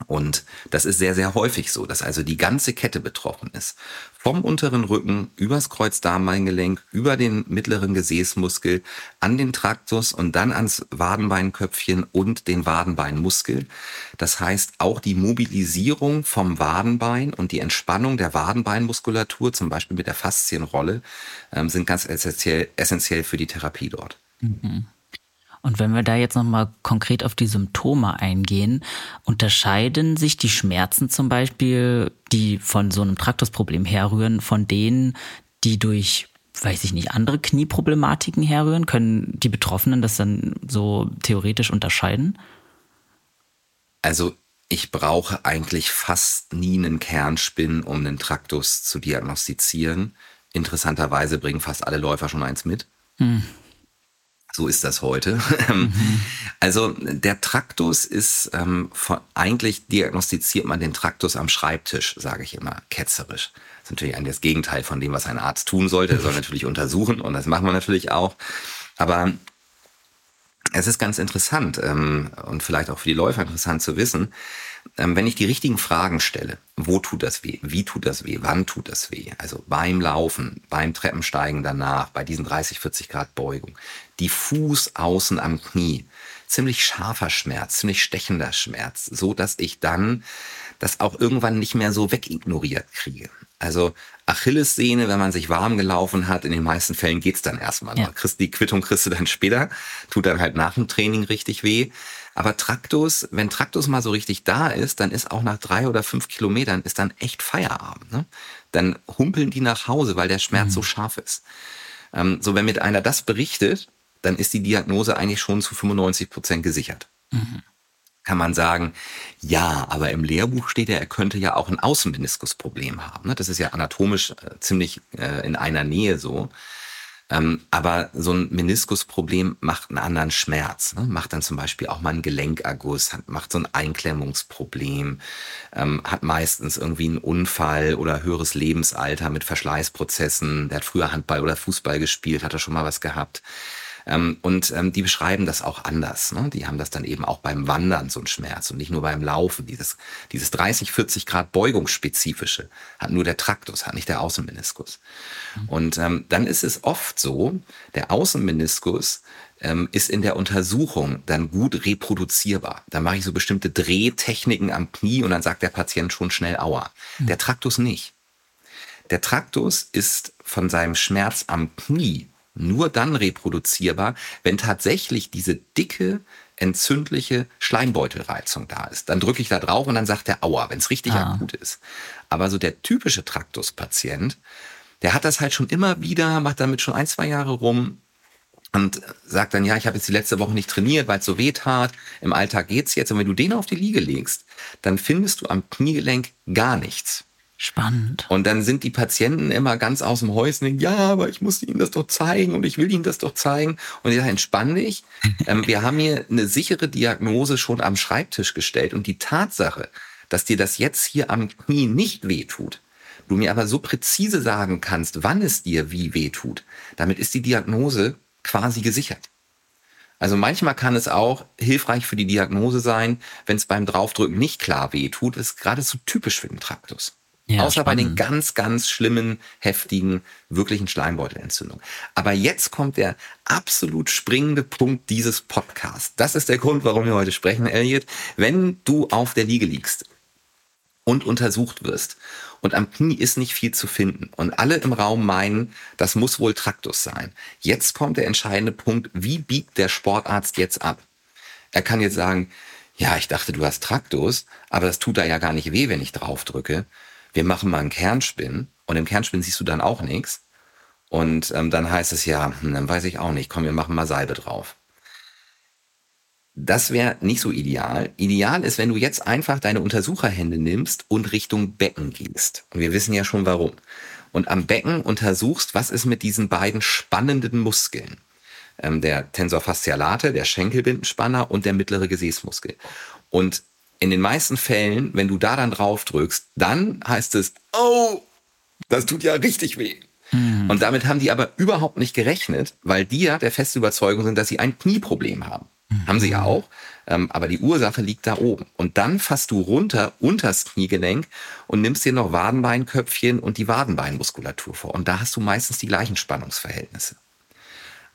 Und das ist sehr, sehr häufig so, dass also die ganze Kette betroffen ist. Vom unteren Rücken, übers Kreuzdarmbeingelenk, über den mittleren Gesäßmuskel, an den Traktus und dann ans Wadenbeinköpfchen und den Wadenbeinmuskel. Das heißt, auch die Mobilisierung vom Wadenbein und die Entspannung der Wadenbeinmuskulatur, zum Beispiel mit der Faszienrolle, ähm, sind ganz essentiell, essentiell für die Therapie dort. Mhm. Und wenn wir da jetzt nochmal konkret auf die Symptome eingehen, unterscheiden sich die Schmerzen zum Beispiel, die von so einem Traktusproblem herrühren, von denen, die durch weiß ich nicht, andere Knieproblematiken herrühren? Können die Betroffenen das dann so theoretisch unterscheiden? Also ich brauche eigentlich fast nie einen Kernspin, um einen Traktus zu diagnostizieren. Interessanterweise bringen fast alle Läufer schon eins mit. Hm. So ist das heute. Mhm. Also der Traktus ist, ähm, von, eigentlich diagnostiziert man den Traktus am Schreibtisch, sage ich immer, ketzerisch. Das ist natürlich das Gegenteil von dem, was ein Arzt tun sollte. Er soll natürlich untersuchen und das machen wir natürlich auch. Aber es ist ganz interessant ähm, und vielleicht auch für die Läufer interessant zu wissen, ähm, wenn ich die richtigen Fragen stelle, wo tut das weh, wie tut das weh, wann tut das weh, also beim Laufen, beim Treppensteigen danach, bei diesen 30, 40 Grad Beugung, diffus außen am Knie, ziemlich scharfer Schmerz, ziemlich stechender Schmerz, so dass ich dann das auch irgendwann nicht mehr so wegignoriert kriege. Also Achillessehne, wenn man sich warm gelaufen hat, in den meisten Fällen geht's dann erstmal. Ja. Kriegst, die Quittung kriegst du dann später, tut dann halt nach dem Training richtig weh. Aber Traktus, wenn Traktus mal so richtig da ist, dann ist auch nach drei oder fünf Kilometern ist dann echt Feierabend. Ne? Dann humpeln die nach Hause, weil der Schmerz mhm. so scharf ist. Ähm, so, wenn mir einer das berichtet, dann ist die Diagnose eigentlich schon zu 95 Prozent gesichert. Mhm. Kann man sagen, ja, aber im Lehrbuch steht ja, er könnte ja auch ein Außenmeniskusproblem haben. Ne? Das ist ja anatomisch äh, ziemlich äh, in einer Nähe so. Ähm, aber so ein Meniskusproblem macht einen anderen Schmerz. Ne? Macht dann zum Beispiel auch mal einen Gelenkerguss, hat, macht so ein Einklemmungsproblem, ähm, hat meistens irgendwie einen Unfall oder höheres Lebensalter mit Verschleißprozessen. Der hat früher Handball oder Fußball gespielt, hat er schon mal was gehabt. Ähm, und ähm, die beschreiben das auch anders. Ne? Die haben das dann eben auch beim Wandern so einen Schmerz und nicht nur beim Laufen. Dieses, dieses 30, 40 Grad Beugungsspezifische hat nur der Traktus, hat nicht der Außenmeniskus. Mhm. Und ähm, dann ist es oft so, der Außenmeniskus ähm, ist in der Untersuchung dann gut reproduzierbar. Da mache ich so bestimmte Drehtechniken am Knie und dann sagt der Patient schon schnell Aua. Mhm. Der Traktus nicht. Der Traktus ist von seinem Schmerz am Knie nur dann reproduzierbar, wenn tatsächlich diese dicke, entzündliche Schleimbeutelreizung da ist. Dann drücke ich da drauf und dann sagt der Aua, wenn es richtig ah. akut ist. Aber so der typische Traktuspatient, der hat das halt schon immer wieder, macht damit schon ein, zwei Jahre rum und sagt dann, ja, ich habe jetzt die letzte Woche nicht trainiert, weil es so weh tat. Im Alltag geht's jetzt. Und wenn du den auf die Liege legst, dann findest du am Kniegelenk gar nichts. Spannend. Und dann sind die Patienten immer ganz aus dem Häuschen, ja, aber ich muss Ihnen das doch zeigen und ich will Ihnen das doch zeigen. Und ich sage, entspann dich. ähm, wir haben hier eine sichere Diagnose schon am Schreibtisch gestellt. Und die Tatsache, dass dir das jetzt hier am Knie nicht wehtut, du mir aber so präzise sagen kannst, wann es dir wie wehtut, damit ist die Diagnose quasi gesichert. Also manchmal kann es auch hilfreich für die Diagnose sein, wenn es beim Draufdrücken nicht klar wehtut. Das ist geradezu typisch für den Traktus. Ja, Außer spannend. bei den ganz, ganz schlimmen, heftigen, wirklichen Schleimbeutelentzündungen. Aber jetzt kommt der absolut springende Punkt dieses Podcasts. Das ist der Grund, warum wir heute sprechen, Elliot. Wenn du auf der Liege liegst und untersucht wirst und am Knie ist nicht viel zu finden und alle im Raum meinen, das muss wohl Traktus sein. Jetzt kommt der entscheidende Punkt, wie biegt der Sportarzt jetzt ab? Er kann jetzt sagen, ja, ich dachte, du hast Traktus, aber das tut da ja gar nicht weh, wenn ich drauf drücke. Wir machen mal einen Kernspin und im Kernspin siehst du dann auch nichts. Und ähm, dann heißt es ja, hm, dann weiß ich auch nicht, komm, wir machen mal Salbe drauf. Das wäre nicht so ideal. Ideal ist, wenn du jetzt einfach deine Untersucherhände nimmst und Richtung Becken gehst. Und wir wissen ja schon warum. Und am Becken untersuchst, was ist mit diesen beiden spannenden Muskeln. Ähm, der Tensor fascialate, der Schenkelbindenspanner und der mittlere Gesäßmuskel. Und in den meisten Fällen, wenn du da dann drauf drückst, dann heißt es, oh, das tut ja richtig weh. Mhm. Und damit haben die aber überhaupt nicht gerechnet, weil die ja der festen Überzeugung sind, dass sie ein Knieproblem haben. Mhm. Haben sie ja auch. Ähm, aber die Ursache liegt da oben. Und dann fasst du runter unters Kniegelenk und nimmst dir noch Wadenbeinköpfchen und die Wadenbeinmuskulatur vor. Und da hast du meistens die gleichen Spannungsverhältnisse.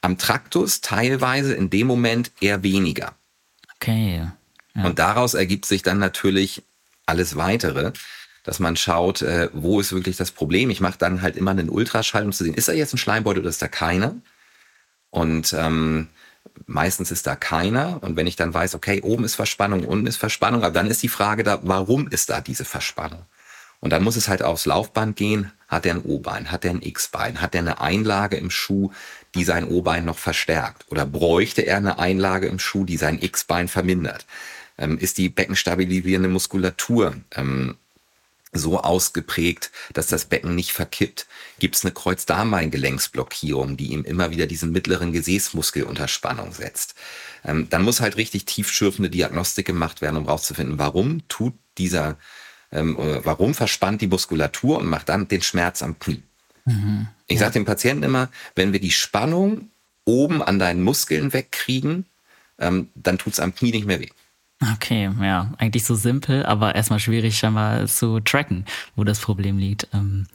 Am Traktus teilweise in dem Moment eher weniger. Okay. Und daraus ergibt sich dann natürlich alles weitere, dass man schaut, äh, wo ist wirklich das Problem. Ich mache dann halt immer einen Ultraschall, um zu sehen, ist da jetzt ein Schleimbeutel oder ist da keiner? Und ähm, meistens ist da keiner. Und wenn ich dann weiß, okay, oben ist Verspannung, unten ist Verspannung, aber dann ist die Frage da, warum ist da diese Verspannung? Und dann muss es halt aufs Laufband gehen. Hat der ein O-Bein? Hat der ein X-Bein? Hat der eine Einlage im Schuh, die sein O-Bein noch verstärkt? Oder bräuchte er eine Einlage im Schuh, die sein X-Bein vermindert? Ähm, ist die beckenstabilisierende Muskulatur ähm, so ausgeprägt, dass das Becken nicht verkippt? Gibt es eine Kreuzdarmbeingelenksblockierung, die ihm immer wieder diesen mittleren Gesäßmuskel unter Spannung setzt? Ähm, dann muss halt richtig tiefschürfende Diagnostik gemacht werden, um rauszufinden, warum tut dieser, ähm, warum verspannt die Muskulatur und macht dann den Schmerz am Knie. Mhm, ich ja. sage dem Patienten immer, wenn wir die Spannung oben an deinen Muskeln wegkriegen, ähm, dann tut es am Knie nicht mehr weh. Okay, ja, eigentlich so simpel, aber erstmal schwierig scheinbar zu tracken, wo das Problem liegt. Ähm,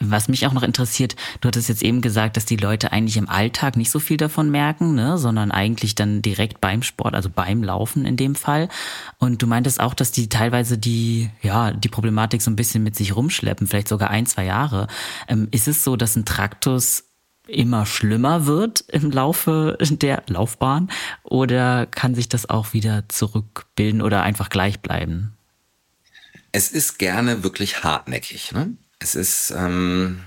was mich auch noch interessiert, du hattest jetzt eben gesagt, dass die Leute eigentlich im Alltag nicht so viel davon merken, ne, sondern eigentlich dann direkt beim Sport, also beim Laufen in dem Fall. Und du meintest auch, dass die teilweise die, ja, die Problematik so ein bisschen mit sich rumschleppen, vielleicht sogar ein, zwei Jahre. Ähm, ist es so, dass ein Traktus immer schlimmer wird im Laufe der Laufbahn oder kann sich das auch wieder zurückbilden oder einfach gleich bleiben? Es ist gerne wirklich hartnäckig. Ne? Es ist ähm,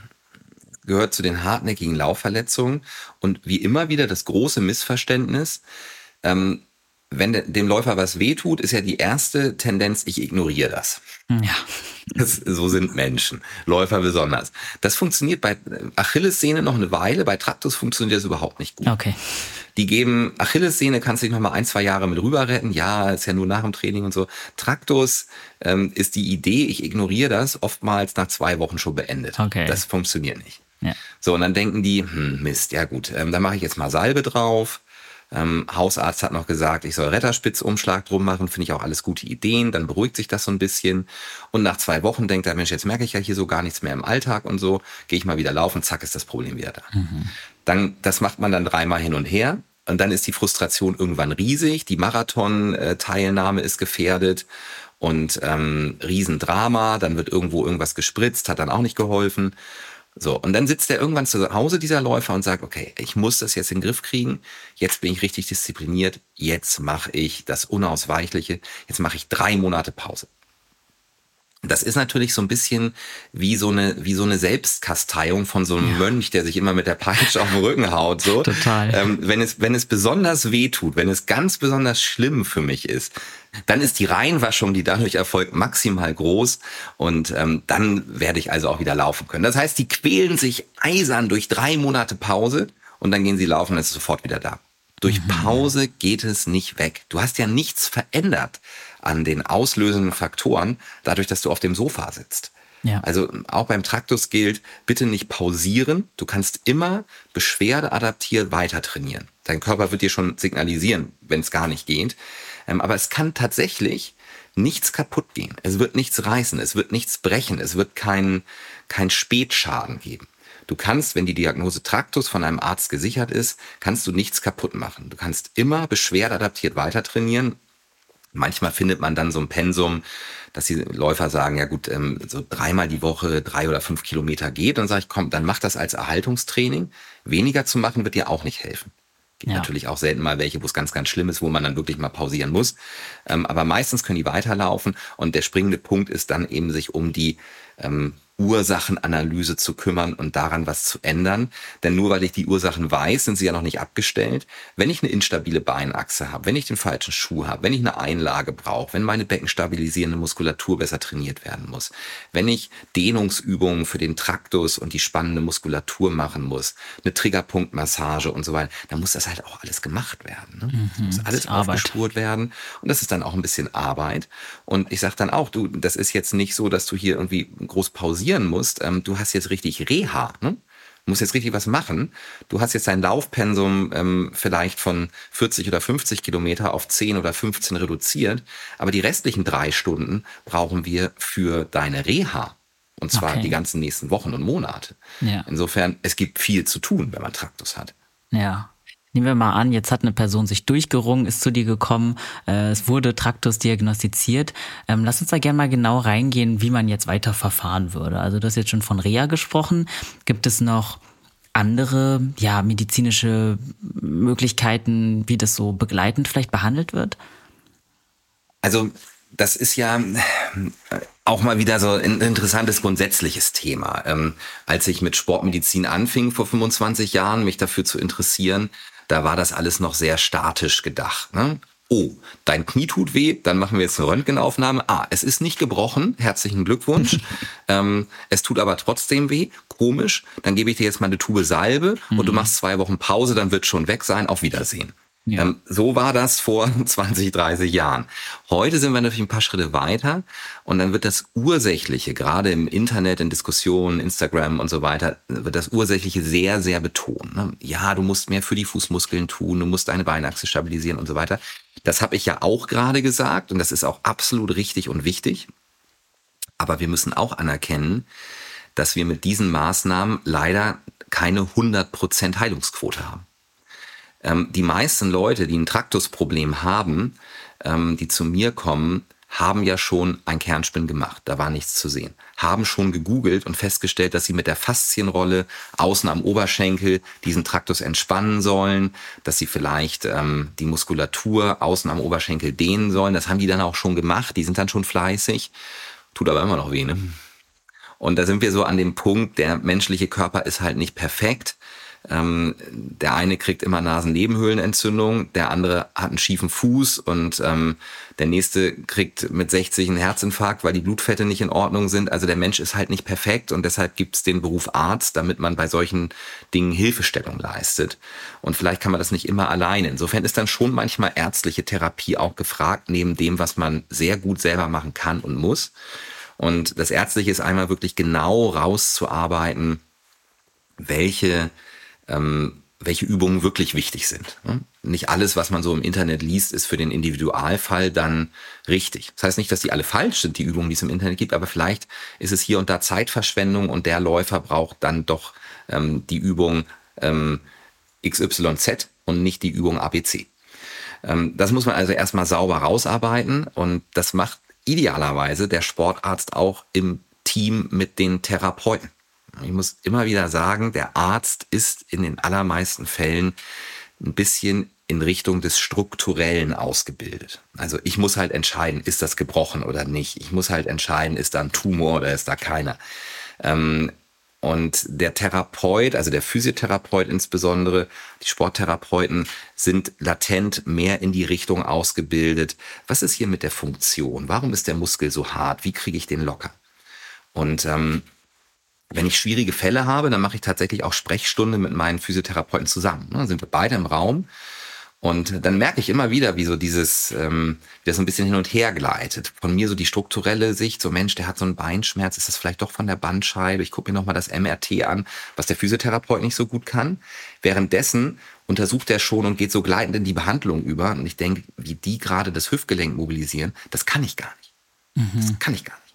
gehört zu den hartnäckigen Laufverletzungen und wie immer wieder das große Missverständnis. Ähm, wenn dem Läufer was wehtut, ist ja die erste Tendenz, ich ignoriere das. Ja. Das, so sind Menschen, Läufer besonders. Das funktioniert bei Achillessehne noch eine Weile, bei Traktus funktioniert das überhaupt nicht gut. Okay. Die geben, Achillessehne kannst du dich noch mal ein, zwei Jahre mit rüber retten. Ja, ist ja nur nach dem Training und so. Traktus ähm, ist die Idee, ich ignoriere das, oftmals nach zwei Wochen schon beendet. Okay. Das funktioniert nicht. Ja. So, und dann denken die, hm, Mist, ja gut, ähm, dann mache ich jetzt mal Salbe drauf ähm, Hausarzt hat noch gesagt, ich soll Retterspitzumschlag drum machen, finde ich auch alles gute Ideen. Dann beruhigt sich das so ein bisschen. Und nach zwei Wochen denkt er, Mensch, jetzt merke ich ja hier so gar nichts mehr im Alltag und so. Gehe ich mal wieder laufen, zack, ist das Problem wieder da. Mhm. Dann, das macht man dann dreimal hin und her. Und dann ist die Frustration irgendwann riesig. Die Marathon-Teilnahme ist gefährdet und ähm, Riesendrama. Dann wird irgendwo irgendwas gespritzt, hat dann auch nicht geholfen. So, und dann sitzt er irgendwann zu Hause, dieser Läufer, und sagt, okay, ich muss das jetzt in den Griff kriegen, jetzt bin ich richtig diszipliniert, jetzt mache ich das Unausweichliche, jetzt mache ich drei Monate Pause. Das ist natürlich so ein bisschen wie so eine, wie so eine Selbstkasteiung von so einem ja. Mönch, der sich immer mit der Peitsche auf den Rücken haut, so. Total. Ähm, wenn es, wenn es besonders weh tut, wenn es ganz besonders schlimm für mich ist, dann ist die Reinwaschung, die dadurch erfolgt, maximal groß und ähm, dann werde ich also auch wieder laufen können. Das heißt, die quälen sich eisern durch drei Monate Pause und dann gehen sie laufen und es ist sofort wieder da. Durch mhm. Pause geht es nicht weg. Du hast ja nichts verändert an den auslösenden Faktoren, dadurch, dass du auf dem Sofa sitzt. Ja. Also auch beim Traktus gilt, bitte nicht pausieren. Du kannst immer beschwerdeadaptiert weiter trainieren. Dein Körper wird dir schon signalisieren, wenn es gar nicht geht. Ähm, aber es kann tatsächlich nichts kaputt gehen. Es wird nichts reißen, es wird nichts brechen, es wird kein, kein Spätschaden geben. Du kannst, wenn die Diagnose Traktus von einem Arzt gesichert ist, kannst du nichts kaputt machen. Du kannst immer beschwerdeadaptiert weiter trainieren Manchmal findet man dann so ein Pensum, dass die Läufer sagen, ja gut, ähm, so dreimal die Woche drei oder fünf Kilometer geht. Und sage ich, komm, dann mach das als Erhaltungstraining. Weniger zu machen wird dir auch nicht helfen. Gibt ja. natürlich auch selten mal welche, wo es ganz, ganz schlimm ist, wo man dann wirklich mal pausieren muss. Ähm, aber meistens können die weiterlaufen. Und der springende Punkt ist dann eben, sich um die ähm, Ursachenanalyse zu kümmern und daran was zu ändern. Denn nur weil ich die Ursachen weiß, sind sie ja noch nicht abgestellt. Wenn ich eine instabile Beinachse habe, wenn ich den falschen Schuh habe, wenn ich eine Einlage brauche, wenn meine beckenstabilisierende Muskulatur besser trainiert werden muss, wenn ich Dehnungsübungen für den Traktus und die spannende Muskulatur machen muss, eine Triggerpunktmassage und so weiter, dann muss das halt auch alles gemacht werden. Ne? Mhm, muss alles aufgespurt werden und das ist dann auch ein bisschen Arbeit. Und ich sage dann auch, du, das ist jetzt nicht so, dass du hier irgendwie groß pausierst realisieren musst, ähm, du hast jetzt richtig Reha, ne? Musst jetzt richtig was machen. Du hast jetzt dein Laufpensum ähm, vielleicht von 40 oder 50 Kilometer auf 10 oder 15 reduziert, aber die restlichen drei Stunden brauchen wir für deine Reha. Und zwar okay. die ganzen nächsten Wochen und Monate. Ja. Insofern, es gibt viel zu tun, wenn man Traktus hat. Ja. Nehmen wir mal an, jetzt hat eine Person sich durchgerungen, ist zu dir gekommen, äh, es wurde Traktus diagnostiziert. Ähm, lass uns da gerne mal genau reingehen, wie man jetzt weiter verfahren würde. Also du hast jetzt schon von Reha gesprochen. Gibt es noch andere ja, medizinische Möglichkeiten, wie das so begleitend vielleicht behandelt wird? Also das ist ja auch mal wieder so ein interessantes grundsätzliches Thema. Ähm, als ich mit Sportmedizin anfing vor 25 Jahren, mich dafür zu interessieren, da war das alles noch sehr statisch gedacht. Ne? Oh, dein Knie tut weh, dann machen wir jetzt eine Röntgenaufnahme. Ah, es ist nicht gebrochen, herzlichen Glückwunsch. ähm, es tut aber trotzdem weh, komisch. Dann gebe ich dir jetzt mal eine Tube Salbe mhm. und du mhm. machst zwei Wochen Pause, dann wird schon weg sein. Auf Wiedersehen. Ja. Ähm, so war das vor 20, 30 Jahren. Heute sind wir natürlich ein paar Schritte weiter und dann wird das Ursächliche, gerade im Internet, in Diskussionen, Instagram und so weiter, wird das Ursächliche sehr, sehr betont. Ne? Ja, du musst mehr für die Fußmuskeln tun, du musst deine Beinachse stabilisieren und so weiter. Das habe ich ja auch gerade gesagt und das ist auch absolut richtig und wichtig. Aber wir müssen auch anerkennen, dass wir mit diesen Maßnahmen leider keine 100% Heilungsquote haben. Ähm, die meisten Leute, die ein Traktusproblem haben, ähm, die zu mir kommen, haben ja schon ein Kernspin gemacht, da war nichts zu sehen. Haben schon gegoogelt und festgestellt, dass sie mit der Faszienrolle außen am Oberschenkel diesen Traktus entspannen sollen, dass sie vielleicht ähm, die Muskulatur außen am Oberschenkel dehnen sollen. Das haben die dann auch schon gemacht, die sind dann schon fleißig, tut aber immer noch weh. Ne? Und da sind wir so an dem Punkt, der menschliche Körper ist halt nicht perfekt. Ähm, der eine kriegt immer Nasennebenhöhlenentzündung, der andere hat einen schiefen Fuß und ähm, der nächste kriegt mit 60 einen Herzinfarkt, weil die Blutfette nicht in Ordnung sind. Also der Mensch ist halt nicht perfekt und deshalb gibt's den Beruf Arzt, damit man bei solchen Dingen Hilfestellung leistet. Und vielleicht kann man das nicht immer alleine. Insofern ist dann schon manchmal ärztliche Therapie auch gefragt, neben dem, was man sehr gut selber machen kann und muss. Und das Ärztliche ist einmal wirklich genau rauszuarbeiten, welche ähm, welche Übungen wirklich wichtig sind. Ne? Nicht alles, was man so im Internet liest, ist für den Individualfall dann richtig. Das heißt nicht, dass die alle falsch sind, die Übungen, die es im Internet gibt, aber vielleicht ist es hier und da Zeitverschwendung und der Läufer braucht dann doch ähm, die Übung ähm, XYZ und nicht die Übung ABC. Ähm, das muss man also erstmal sauber rausarbeiten und das macht idealerweise der Sportarzt auch im Team mit den Therapeuten. Ich muss immer wieder sagen, der Arzt ist in den allermeisten Fällen ein bisschen in Richtung des Strukturellen ausgebildet. Also ich muss halt entscheiden, ist das gebrochen oder nicht. Ich muss halt entscheiden, ist da ein Tumor oder ist da keiner. Ähm, und der Therapeut, also der Physiotherapeut insbesondere, die Sporttherapeuten sind latent mehr in die Richtung ausgebildet. Was ist hier mit der Funktion? Warum ist der Muskel so hart? Wie kriege ich den locker? Und ähm, wenn ich schwierige Fälle habe, dann mache ich tatsächlich auch Sprechstunde mit meinen Physiotherapeuten zusammen. Dann sind wir beide im Raum und dann merke ich immer wieder, wie so dieses, ähm, wie das so ein bisschen hin und her gleitet. Von mir so die strukturelle Sicht, so Mensch, der hat so einen Beinschmerz, ist das vielleicht doch von der Bandscheibe? Ich gucke mir nochmal das MRT an, was der Physiotherapeut nicht so gut kann. Währenddessen untersucht er schon und geht so gleitend in die Behandlung über. Und ich denke, wie die gerade das Hüftgelenk mobilisieren, das kann ich gar nicht. Mhm. Das kann ich gar nicht.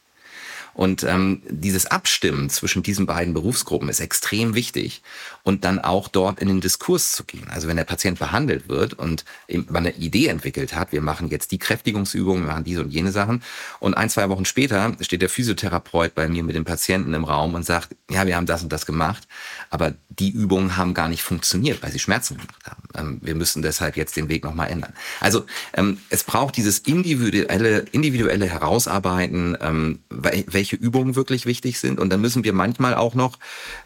Und ähm, dieses Abstimmen zwischen diesen beiden Berufsgruppen ist extrem wichtig und dann auch dort in den Diskurs zu gehen. Also wenn der Patient behandelt wird und man eine Idee entwickelt hat, wir machen jetzt die Kräftigungsübungen, wir machen diese und jene Sachen und ein, zwei Wochen später steht der Physiotherapeut bei mir mit dem Patienten im Raum und sagt, ja, wir haben das und das gemacht, aber die Übungen haben gar nicht funktioniert, weil sie Schmerzen gemacht haben. Ähm, wir müssen deshalb jetzt den Weg nochmal ändern. Also ähm, es braucht dieses individuelle, individuelle Herausarbeiten, ähm, welche Übungen wirklich wichtig sind. Und dann müssen wir manchmal auch noch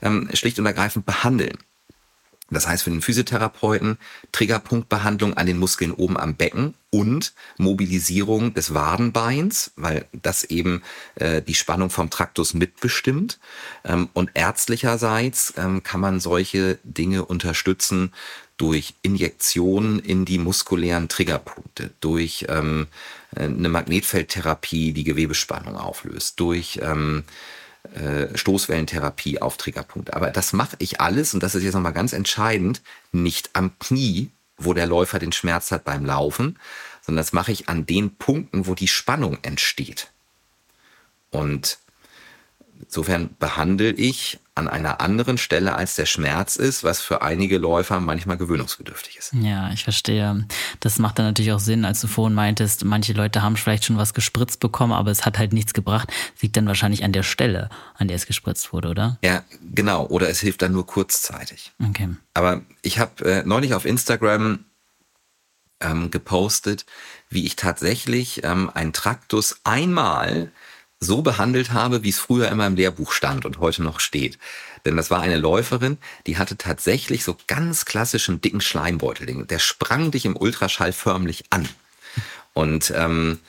ähm, schlicht und ergreifend behandeln. Das heißt für den Physiotherapeuten Triggerpunktbehandlung an den Muskeln oben am Becken und Mobilisierung des Wadenbeins, weil das eben äh, die Spannung vom Traktus mitbestimmt. Ähm, und ärztlicherseits ähm, kann man solche Dinge unterstützen durch Injektionen in die muskulären Triggerpunkte, durch ähm, eine Magnetfeldtherapie, die Gewebespannung auflöst, durch ähm, äh, Stoßwellentherapie auf Triggerpunkte. Aber das mache ich alles, und das ist jetzt nochmal ganz entscheidend, nicht am Knie, wo der Läufer den Schmerz hat beim Laufen, sondern das mache ich an den Punkten, wo die Spannung entsteht. Und insofern behandle ich an einer anderen Stelle als der Schmerz ist, was für einige Läufer manchmal gewöhnungsbedürftig ist. Ja, ich verstehe. Das macht dann natürlich auch Sinn, als du vorhin meintest, manche Leute haben vielleicht schon was gespritzt bekommen, aber es hat halt nichts gebracht. Das liegt dann wahrscheinlich an der Stelle, an der es gespritzt wurde, oder? Ja, genau. Oder es hilft dann nur kurzzeitig. Okay. Aber ich habe äh, neulich auf Instagram ähm, gepostet, wie ich tatsächlich ähm, einen Traktus einmal so behandelt habe, wie es früher immer im Lehrbuch stand und heute noch steht. Denn das war eine Läuferin, die hatte tatsächlich so ganz klassischen dicken Schleimbeutel. Der sprang dich im Ultraschall förmlich an. Und ähm,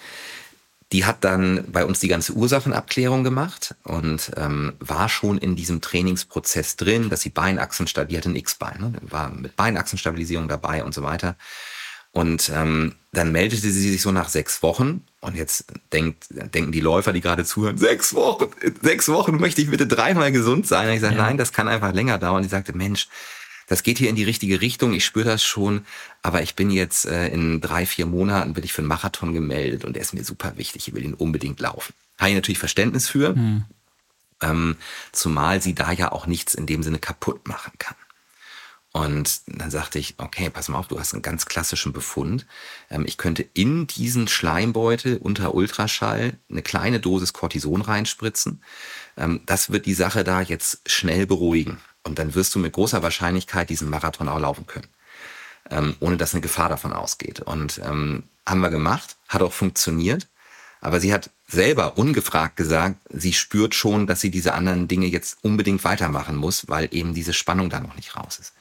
die hat dann bei uns die ganze Ursachenabklärung gemacht und ähm, war schon in diesem Trainingsprozess drin, dass sie Beinachsen die hatte ein X-Bein, ne? war mit Beinachsenstabilisierung dabei und so weiter. Und ähm, dann meldete sie sich so nach sechs Wochen. Und jetzt denkt, denken die Läufer, die gerade zuhören, sechs Wochen, sechs Wochen möchte ich bitte dreimal gesund sein. Und ich sage, ja. nein, das kann einfach länger dauern. Und die sagte, Mensch, das geht hier in die richtige Richtung, ich spüre das schon, aber ich bin jetzt äh, in drei, vier Monaten, bin ich für einen Marathon gemeldet und der ist mir super wichtig, ich will ihn unbedingt laufen. Habe ich natürlich Verständnis für, hm. ähm, zumal sie da ja auch nichts in dem Sinne kaputt machen kann. Und dann sagte ich, okay, pass mal auf, du hast einen ganz klassischen Befund. Ähm, ich könnte in diesen Schleimbeutel unter Ultraschall eine kleine Dosis Cortison reinspritzen. Ähm, das wird die Sache da jetzt schnell beruhigen. Und dann wirst du mit großer Wahrscheinlichkeit diesen Marathon auch laufen können. Ähm, ohne dass eine Gefahr davon ausgeht. Und haben wir gemacht, hat auch funktioniert. Aber sie hat selber ungefragt gesagt, sie spürt schon, dass sie diese anderen Dinge jetzt unbedingt weitermachen muss, weil eben diese Spannung da noch nicht raus ist.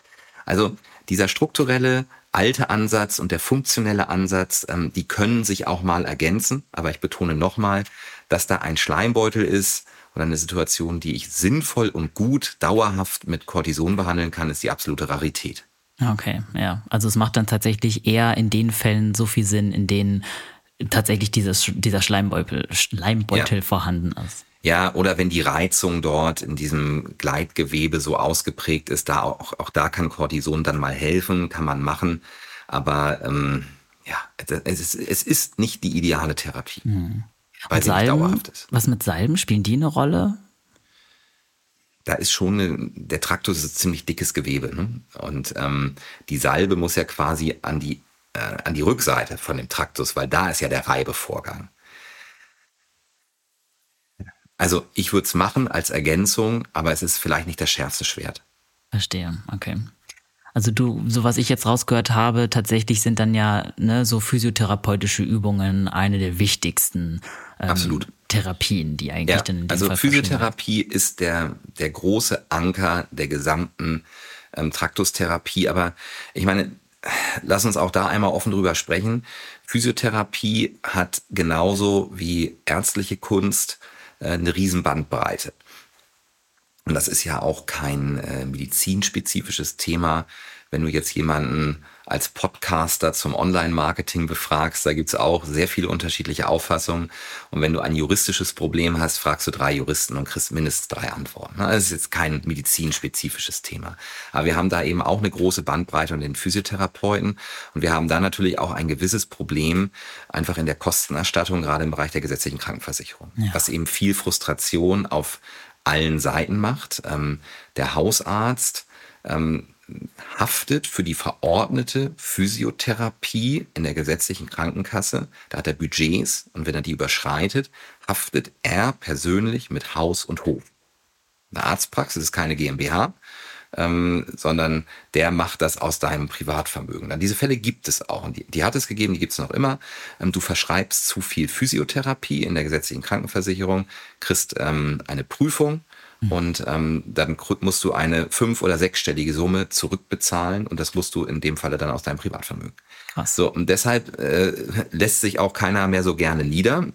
Also dieser strukturelle alte Ansatz und der funktionelle Ansatz, ähm, die können sich auch mal ergänzen. Aber ich betone nochmal, dass da ein Schleimbeutel ist oder eine Situation, die ich sinnvoll und gut dauerhaft mit Cortison behandeln kann, ist die absolute Rarität. Okay, ja. Also es macht dann tatsächlich eher in den Fällen so viel Sinn, in denen tatsächlich dieses, dieser Schleimbeutel, Schleimbeutel ja. vorhanden ist. Ja, oder wenn die Reizung dort in diesem Gleitgewebe so ausgeprägt ist, da auch, auch da kann Cortison dann mal helfen, kann man machen. Aber ähm, ja, es ist, es ist nicht die ideale Therapie. Hm. Weil sie Salben, dauerhaft ist. Was mit Salben? Spielen die eine Rolle? da ist schon eine, der Traktus ist ziemlich dickes Gewebe. Ne? Und ähm, die Salbe muss ja quasi an die, äh, an die Rückseite von dem Traktus, weil da ist ja der Reibevorgang. Also ich würde es machen als Ergänzung, aber es ist vielleicht nicht das schärfste Schwert. Verstehe, okay. Also du, so was ich jetzt rausgehört habe, tatsächlich sind dann ja ne, so physiotherapeutische Übungen eine der wichtigsten ähm, Absolut. Therapien, die eigentlich ja, dann in Also Fall Physiotherapie ist der, der große Anker der gesamten ähm, Traktustherapie. Aber ich meine, lass uns auch da einmal offen drüber sprechen. Physiotherapie hat genauso wie ärztliche Kunst eine Riesenbandbreite. Und das ist ja auch kein äh, medizinspezifisches Thema. Wenn du jetzt jemanden als Podcaster zum Online-Marketing befragst, da gibt's auch sehr viele unterschiedliche Auffassungen. Und wenn du ein juristisches Problem hast, fragst du drei Juristen und kriegst mindestens drei Antworten. Das ist jetzt kein medizinspezifisches Thema. Aber wir haben da eben auch eine große Bandbreite und den Physiotherapeuten. Und wir haben da natürlich auch ein gewisses Problem einfach in der Kostenerstattung, gerade im Bereich der gesetzlichen Krankenversicherung, ja. was eben viel Frustration auf allen Seiten macht. Ähm, der Hausarzt ähm, haftet für die verordnete Physiotherapie in der gesetzlichen Krankenkasse. Da hat er Budgets und wenn er die überschreitet, haftet er persönlich mit Haus und Hof. Eine Arztpraxis ist keine GmbH, ähm, sondern der macht das aus deinem Privatvermögen. Dann diese Fälle gibt es auch und die, die hat es gegeben, die gibt es noch immer. Ähm, du verschreibst zu viel Physiotherapie in der gesetzlichen Krankenversicherung, kriegst ähm, eine Prüfung. Und ähm, dann musst du eine fünf- oder sechsstellige Summe zurückbezahlen und das musst du in dem Falle dann aus deinem Privatvermögen. Krass. So, und deshalb äh, lässt sich auch keiner mehr so gerne nieder.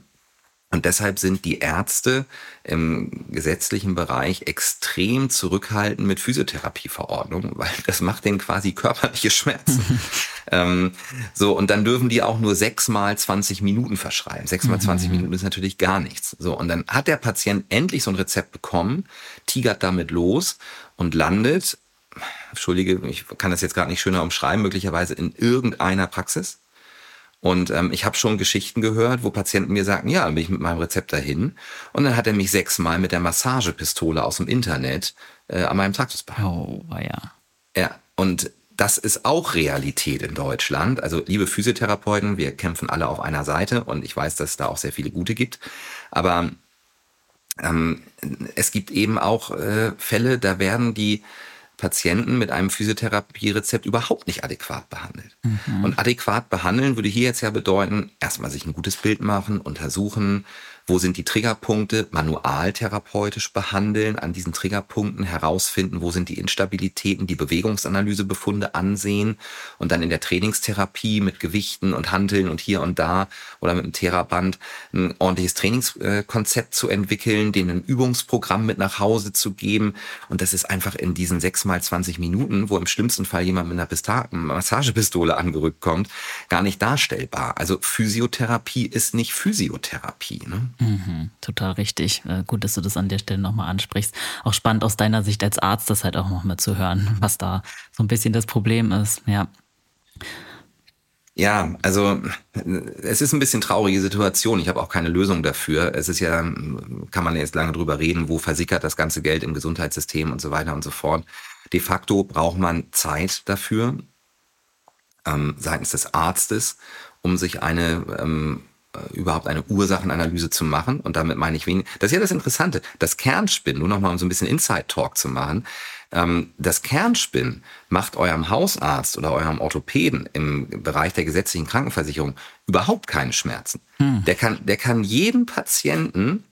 Und deshalb sind die Ärzte im gesetzlichen Bereich extrem zurückhaltend mit Physiotherapieverordnungen, weil das macht denen quasi körperliche Schmerzen. ähm, so, und dann dürfen die auch nur sechsmal 20 Minuten verschreiben. Sechsmal 20 mhm. Minuten ist natürlich gar nichts. So, und dann hat der Patient endlich so ein Rezept bekommen, tigert damit los und landet, entschuldige, ich kann das jetzt gerade nicht schöner umschreiben, möglicherweise in irgendeiner Praxis und ähm, ich habe schon Geschichten gehört, wo Patienten mir sagen, ja, dann bin ich mit meinem Rezept dahin. Und dann hat er mich sechsmal mit der Massagepistole aus dem Internet äh, an meinem Traktus behandelt. Oh, ja. Ja, und das ist auch Realität in Deutschland. Also liebe Physiotherapeuten, wir kämpfen alle auf einer Seite und ich weiß, dass es da auch sehr viele gute gibt. Aber ähm, es gibt eben auch äh, Fälle, da werden die Patienten mit einem Physiotherapierezept überhaupt nicht adäquat behandelt. Mhm. Und adäquat behandeln würde hier jetzt ja bedeuten, erstmal sich ein gutes Bild machen, untersuchen, wo sind die Triggerpunkte, manualtherapeutisch behandeln, an diesen Triggerpunkten herausfinden, wo sind die Instabilitäten, die Bewegungsanalysebefunde ansehen und dann in der Trainingstherapie mit Gewichten und Handeln und hier und da oder mit einem Theraband ein ordentliches Trainingskonzept zu entwickeln, denen ein Übungsprogramm mit nach Hause zu geben. Und das ist einfach in diesen sechs mal 20 Minuten, wo im schlimmsten Fall jemand mit einer Massagepistole angerückt kommt, gar nicht darstellbar. Also Physiotherapie ist nicht Physiotherapie. Ne? Mhm, total richtig. Äh, gut, dass du das an der Stelle nochmal ansprichst. Auch spannend aus deiner Sicht als Arzt, das halt auch nochmal zu hören, was da so ein bisschen das Problem ist. Ja. Ja, also es ist ein bisschen traurige Situation. Ich habe auch keine Lösung dafür. Es ist ja, kann man jetzt lange drüber reden, wo versickert das ganze Geld im Gesundheitssystem und so weiter und so fort. De facto braucht man Zeit dafür ähm, seitens des Arztes, um sich eine ähm, äh, überhaupt eine Ursachenanalyse zu machen. Und damit meine ich wenig. Das ist ja das Interessante. Das Kernspin, nur nochmal um so ein bisschen Inside-Talk zu machen. Ähm, das Kernspin macht eurem Hausarzt oder eurem Orthopäden im Bereich der gesetzlichen Krankenversicherung überhaupt keine Schmerzen. Hm. Der kann, der kann jeden Patienten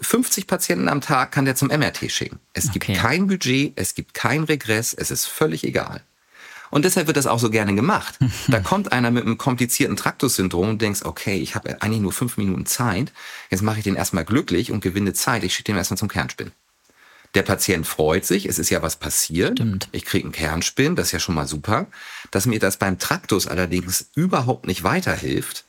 50 äh, Patienten am Tag kann der zum MRT schicken. Es okay. gibt kein Budget, es gibt kein Regress, es ist völlig egal. Und deshalb wird das auch so gerne gemacht. Da kommt einer mit einem komplizierten Traktus-Syndrom und denkst, okay, ich habe eigentlich nur fünf Minuten Zeit, jetzt mache ich den erstmal glücklich und gewinne Zeit, ich schicke den erstmal zum Kernspinn. Der Patient freut sich, es ist ja was passiert. Stimmt. Ich kriege einen Kernspinn, das ist ja schon mal super. Dass mir das beim Traktus allerdings überhaupt nicht weiterhilft,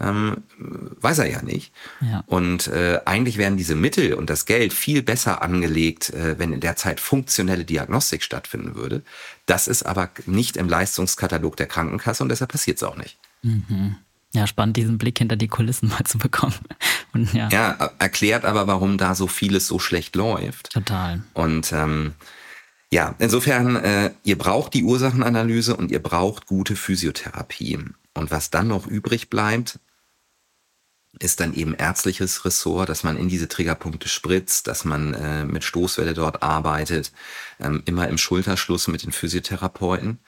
ähm, weiß er ja nicht. Ja. Und äh, eigentlich werden diese Mittel und das Geld viel besser angelegt, äh, wenn in der Zeit funktionelle Diagnostik stattfinden würde. Das ist aber nicht im Leistungskatalog der Krankenkasse und deshalb passiert es auch nicht. Mhm. Ja, spannend, diesen Blick hinter die Kulissen mal zu bekommen. Und, ja. ja, erklärt aber, warum da so vieles so schlecht läuft. Total. Und ähm, ja, insofern, äh, ihr braucht die Ursachenanalyse und ihr braucht gute Physiotherapie. Und was dann noch übrig bleibt, ist dann eben ärztliches Ressort, dass man in diese Triggerpunkte spritzt, dass man äh, mit Stoßwelle dort arbeitet, ähm, immer im Schulterschluss mit den Physiotherapeuten.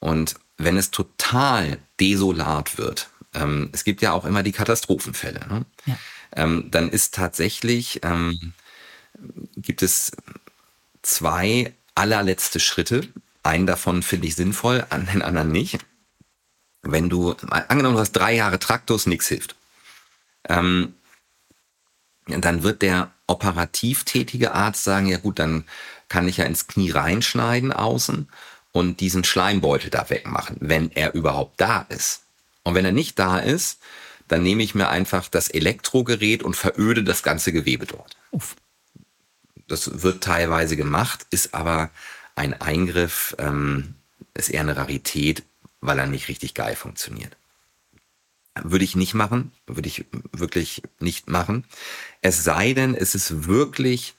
Und wenn es total desolat wird, ähm, es gibt ja auch immer die Katastrophenfälle, ne? ja. ähm, dann ist tatsächlich, ähm, gibt es zwei allerletzte Schritte. Einen davon finde ich sinnvoll, an den anderen nicht. Wenn du, angenommen, du hast drei Jahre Traktus, nichts hilft ähm, dann wird der operativ tätige Arzt sagen, ja gut, dann kann ich ja ins Knie reinschneiden außen und diesen Schleimbeutel da wegmachen, wenn er überhaupt da ist. Und wenn er nicht da ist, dann nehme ich mir einfach das Elektrogerät und veröde das ganze Gewebe dort. Uff. Das wird teilweise gemacht, ist aber ein Eingriff, ähm, ist eher eine Rarität, weil er nicht richtig geil funktioniert. Würde ich nicht machen, würde ich wirklich nicht machen. Es sei denn, es ist wirklich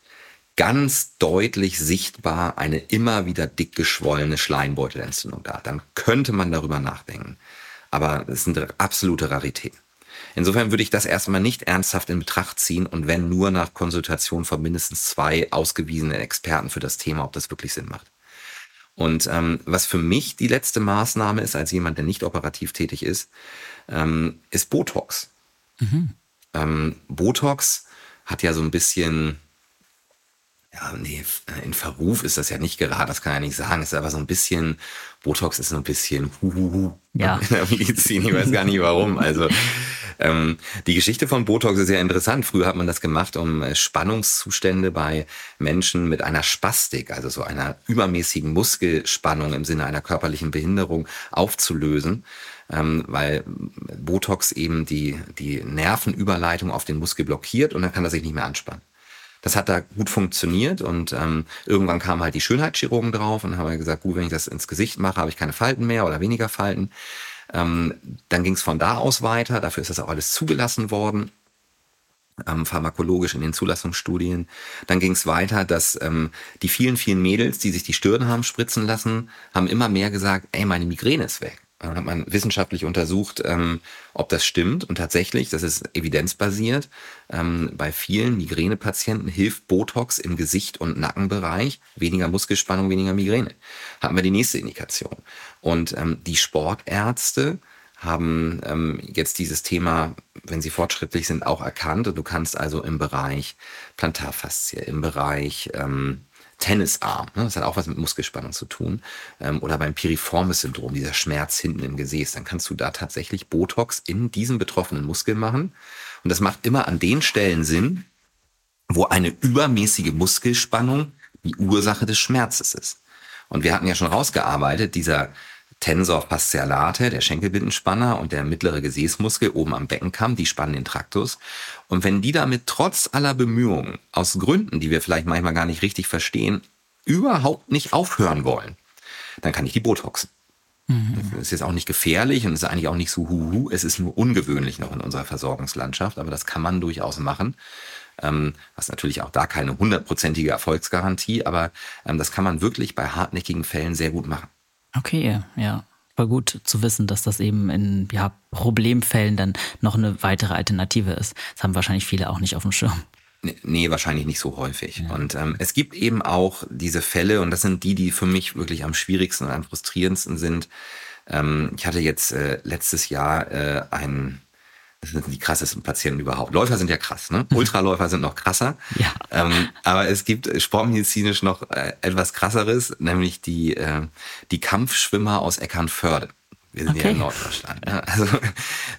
ganz deutlich sichtbar eine immer wieder dick geschwollene Schleimbeutelentzündung da. Dann könnte man darüber nachdenken. Aber es eine absolute Rarität. Insofern würde ich das erstmal nicht ernsthaft in Betracht ziehen und wenn nur nach Konsultation von mindestens zwei ausgewiesenen Experten für das Thema, ob das wirklich Sinn macht. Und ähm, was für mich die letzte Maßnahme ist, als jemand, der nicht operativ tätig ist, ähm, ist Botox. Mhm. Ähm, Botox hat ja so ein bisschen, ja, nee, in Verruf ist das ja nicht gerade, das kann ich ja nicht sagen, ist aber so ein bisschen, Botox ist so ein bisschen huhuhu ja. in der Medizin, ich weiß gar nicht warum. Also ähm, die Geschichte von Botox ist sehr interessant. Früher hat man das gemacht, um äh, Spannungszustände bei Menschen mit einer Spastik, also so einer übermäßigen Muskelspannung im Sinne einer körperlichen Behinderung aufzulösen. Ähm, weil Botox eben die, die Nervenüberleitung auf den Muskel blockiert und dann kann er sich nicht mehr anspannen. Das hat da gut funktioniert und ähm, irgendwann kamen halt die Schönheitschirurgen drauf und haben gesagt, gut, wenn ich das ins Gesicht mache, habe ich keine Falten mehr oder weniger Falten. Ähm, dann ging es von da aus weiter, dafür ist das auch alles zugelassen worden. Ähm, pharmakologisch in den Zulassungsstudien. Dann ging es weiter, dass ähm, die vielen, vielen Mädels, die sich die Stirn haben spritzen lassen, haben immer mehr gesagt, ey, meine Migräne ist weg. Hat man wissenschaftlich untersucht, ähm, ob das stimmt. Und tatsächlich, das ist evidenzbasiert, ähm, bei vielen Migränepatienten hilft Botox im Gesicht- und Nackenbereich. Weniger Muskelspannung, weniger Migräne. Haben wir die nächste Indikation. Und ähm, die Sportärzte haben ähm, jetzt dieses Thema, wenn sie fortschrittlich sind, auch erkannt. Und du kannst also im Bereich Plantarfaszie, im Bereich ähm, Tennisarm. Ne? Das hat auch was mit Muskelspannung zu tun. Ähm, oder beim Piriformis-Syndrom, dieser Schmerz hinten im Gesäß. Dann kannst du da tatsächlich Botox in diesen betroffenen Muskel machen. Und das macht immer an den Stellen Sinn, wo eine übermäßige Muskelspannung die Ursache des Schmerzes ist. Und wir hatten ja schon rausgearbeitet, dieser Tensor fascialate, der Schenkelbindenspanner und der mittlere Gesäßmuskel oben am Beckenkamm, die spannen den Traktus. Und wenn die damit trotz aller Bemühungen, aus Gründen, die wir vielleicht manchmal gar nicht richtig verstehen, überhaupt nicht aufhören wollen, dann kann ich die Botoxen. Mhm. Das ist jetzt auch nicht gefährlich und ist eigentlich auch nicht so huhu. Es ist nur ungewöhnlich noch in unserer Versorgungslandschaft, aber das kann man durchaus machen. Ähm, was natürlich auch da keine hundertprozentige Erfolgsgarantie, aber ähm, das kann man wirklich bei hartnäckigen Fällen sehr gut machen. Okay, ja. Voll gut zu wissen, dass das eben in ja, Problemfällen dann noch eine weitere Alternative ist. Das haben wahrscheinlich viele auch nicht auf dem Schirm. Nee, wahrscheinlich nicht so häufig. Ja. Und ähm, es gibt eben auch diese Fälle, und das sind die, die für mich wirklich am schwierigsten und am frustrierendsten sind. Ähm, ich hatte jetzt äh, letztes Jahr äh, einen das sind die krassesten Patienten überhaupt. Läufer sind ja krass, ne? Ultraläufer sind noch krasser. Ja. Ähm, aber es gibt sportmedizinisch noch äh, etwas krasseres, nämlich die, äh, die Kampfschwimmer aus Eckernförde. Wir sind okay. ja in Norddeutschland. Ne? Also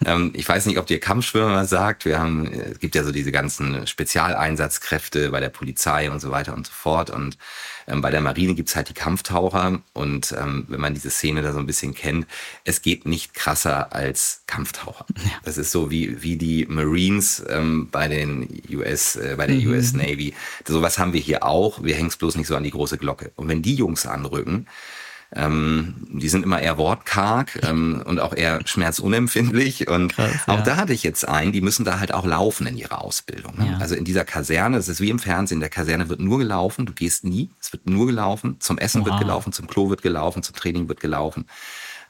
ähm, ich weiß nicht, ob dir Kampfschwimmer sagt. Wir haben, äh, es gibt ja so diese ganzen Spezialeinsatzkräfte bei der Polizei und so weiter und so fort. Und ähm, bei der Marine gibt's halt die Kampftaucher. Und ähm, wenn man diese Szene da so ein bisschen kennt, es geht nicht krasser als Kampftaucher. Ja. Das ist so wie, wie die Marines ähm, bei den US, äh, bei der mhm. US Navy. Sowas haben wir hier auch. Wir hängen es bloß nicht so an die große Glocke. Und wenn die Jungs anrücken, ähm, die sind immer eher wortkarg ähm, und auch eher schmerzunempfindlich. Und Krass, ja. auch da hatte ich jetzt einen, die müssen da halt auch laufen in ihrer Ausbildung. Ne? Ja. Also in dieser Kaserne, es ist wie im Fernsehen, in der Kaserne wird nur gelaufen, du gehst nie, es wird nur gelaufen, zum Essen wow. wird gelaufen, zum Klo wird gelaufen, zum Training wird gelaufen.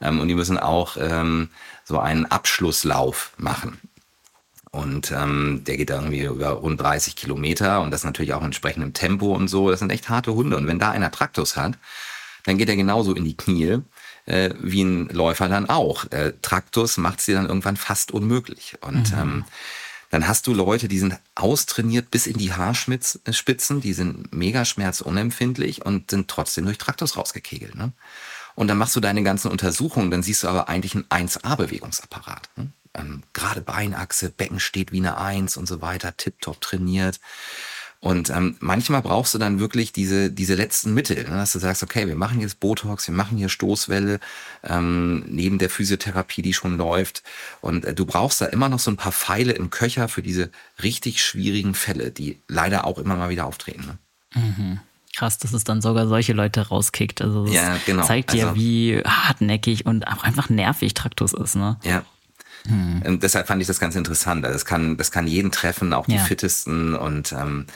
Ähm, und die müssen auch ähm, so einen Abschlusslauf machen. Und ähm, der geht da irgendwie über rund 30 Kilometer und das natürlich auch entsprechend im Tempo und so. Das sind echt harte Hunde. Und wenn da einer Traktus hat, dann geht er genauso in die Knie äh, wie ein Läufer dann auch. Äh, Traktus macht sie dann irgendwann fast unmöglich. Und mhm. ähm, dann hast du Leute, die sind austrainiert bis in die Haarspitzen, die sind mega schmerzunempfindlich und sind trotzdem durch Traktus rausgekegelt. Ne? Und dann machst du deine ganzen Untersuchungen, dann siehst du aber eigentlich einen 1A-Bewegungsapparat. Ne? Ähm, Gerade Beinachse, Becken steht wie eine Eins und so weiter, tiptop trainiert. Und ähm, manchmal brauchst du dann wirklich diese, diese letzten Mittel, ne? dass du sagst, okay, wir machen jetzt Botox, wir machen hier Stoßwelle, ähm, neben der Physiotherapie, die schon läuft. Und äh, du brauchst da immer noch so ein paar Pfeile im Köcher für diese richtig schwierigen Fälle, die leider auch immer mal wieder auftreten. Ne? Mhm. Krass, dass es dann sogar solche Leute rauskickt. Also das ja, genau. zeigt dir, also, wie hartnäckig und auch einfach nervig Traktus ist, ne? Ja, hm. Und deshalb fand ich das ganz interessant. Also das kann, das kann jeden treffen, auch die ja. fittesten und ähm,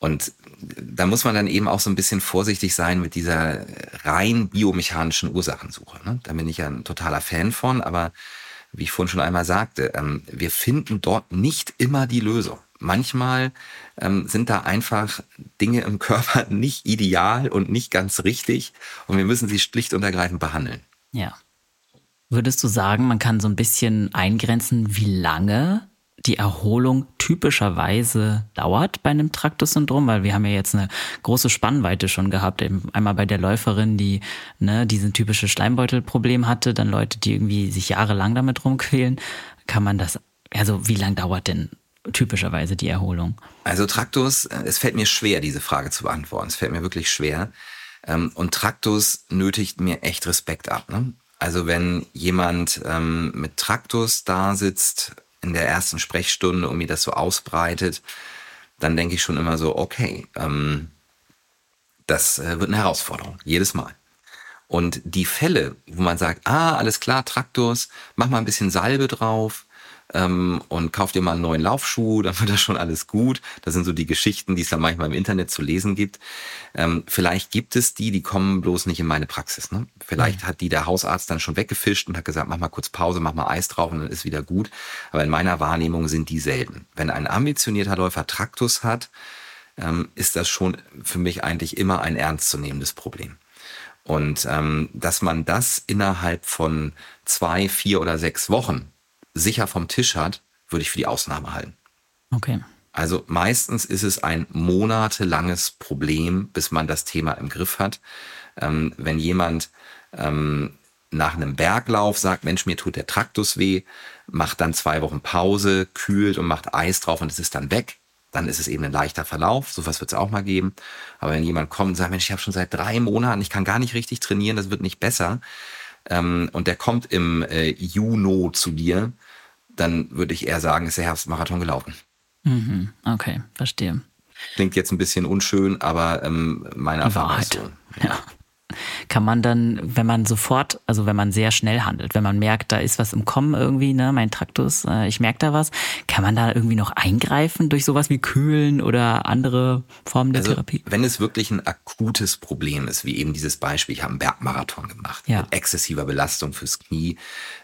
und da muss man dann eben auch so ein bisschen vorsichtig sein mit dieser rein biomechanischen Ursachensuche. Ne? Da bin ich ja ein totaler Fan von, aber wie ich vorhin schon einmal sagte, ähm, wir finden dort nicht immer die Lösung. Manchmal ähm, sind da einfach Dinge im Körper nicht ideal und nicht ganz richtig und wir müssen sie schlicht und ergreifend behandeln. Ja. Würdest du sagen, man kann so ein bisschen eingrenzen, wie lange die Erholung typischerweise dauert bei einem Traktus-Syndrom? Weil wir haben ja jetzt eine große Spannweite schon gehabt. Einmal bei der Läuferin, die ne, diesen typische Schleimbeutelproblem hatte, dann Leute, die irgendwie sich jahrelang damit rumquälen. Kann man das, also wie lange dauert denn typischerweise die Erholung? Also Traktus, es fällt mir schwer, diese Frage zu beantworten. Es fällt mir wirklich schwer. Ähm, und Traktus nötigt mir echt Respekt ab. Ne? Also wenn jemand ähm, mit Traktus da sitzt in der ersten Sprechstunde und mir das so ausbreitet, dann denke ich schon immer so, okay, ähm, das äh, wird eine Herausforderung, jedes Mal. Und die Fälle, wo man sagt, ah, alles klar, Traktus, mach mal ein bisschen Salbe drauf, ähm, und kauf dir mal einen neuen Laufschuh, dann wird das schon alles gut. Das sind so die Geschichten, die es dann manchmal im Internet zu lesen gibt. Ähm, vielleicht gibt es die, die kommen bloß nicht in meine Praxis. Ne? Vielleicht mhm. hat die der Hausarzt dann schon weggefischt und hat gesagt, mach mal kurz Pause, mach mal Eis drauf und dann ist wieder gut. Aber in meiner Wahrnehmung sind die selten. Wenn ein ambitionierter Läufer Traktus hat, ähm, ist das schon für mich eigentlich immer ein ernstzunehmendes Problem. Und ähm, dass man das innerhalb von zwei, vier oder sechs Wochen sicher vom Tisch hat, würde ich für die Ausnahme halten. Okay. Also meistens ist es ein monatelanges Problem, bis man das Thema im Griff hat. Ähm, wenn jemand ähm, nach einem Berglauf sagt, Mensch, mir tut der Traktus weh, macht dann zwei Wochen Pause, kühlt und macht Eis drauf und es ist dann weg, dann ist es eben ein leichter Verlauf. Sowas wird es auch mal geben. Aber wenn jemand kommt und sagt, Mensch, ich habe schon seit drei Monaten, ich kann gar nicht richtig trainieren, das wird nicht besser, ähm, und der kommt im äh, Juno zu dir, dann würde ich eher sagen, ist der Herbstmarathon gelaufen. Mhm, okay, verstehe. Klingt jetzt ein bisschen unschön, aber ähm, meine Erfahrung ist so. Ja kann man dann, wenn man sofort, also wenn man sehr schnell handelt, wenn man merkt, da ist was im Kommen irgendwie, ne, mein Traktus, äh, ich merke da was, kann man da irgendwie noch eingreifen durch sowas wie Kühlen oder andere Formen der also, Therapie? Wenn es wirklich ein akutes Problem ist, wie eben dieses Beispiel, ich habe einen Bergmarathon gemacht ja. mit exzessiver Belastung fürs Knie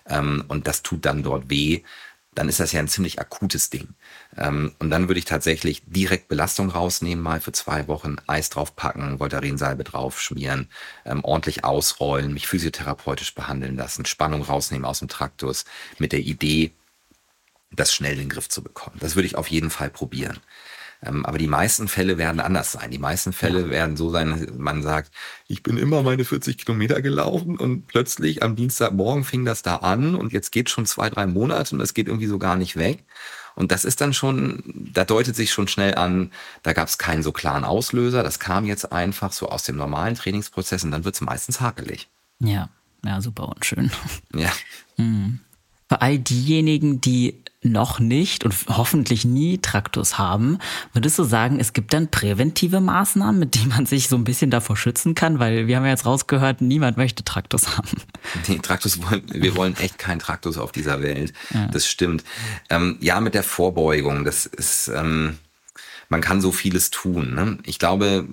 ähm, und das tut dann dort weh, dann ist das ja ein ziemlich akutes Ding. Ähm, und dann würde ich tatsächlich direkt Belastung rausnehmen, mal für zwei Wochen Eis draufpacken, Voltarinsalbe drauf schmieren, ähm, ordentlich ausrollen, mich physiotherapeutisch behandeln lassen, Spannung rausnehmen aus dem Traktus mit der Idee, das schnell in den Griff zu bekommen. Das würde ich auf jeden Fall probieren. Ähm, aber die meisten Fälle werden anders sein. Die meisten Fälle werden so sein, man sagt, ich bin immer meine 40 Kilometer gelaufen und plötzlich am Dienstagmorgen fing das da an und jetzt geht schon zwei, drei Monate und es geht irgendwie so gar nicht weg. Und das ist dann schon, da deutet sich schon schnell an, da gab es keinen so klaren Auslöser. Das kam jetzt einfach so aus dem normalen Trainingsprozess und dann wird es meistens hakelig. Ja, ja, super unschön. Ja. Hm. Für all diejenigen, die noch nicht und hoffentlich nie Traktus haben, würdest du sagen, es gibt dann präventive Maßnahmen, mit denen man sich so ein bisschen davor schützen kann? Weil wir haben ja jetzt rausgehört, niemand möchte Traktus haben. Nee, Traktus wollen, wir wollen echt keinen Traktus auf dieser Welt. Ja. Das stimmt. Ähm, ja, mit der Vorbeugung, das ist, ähm, man kann so vieles tun. Ne? Ich glaube,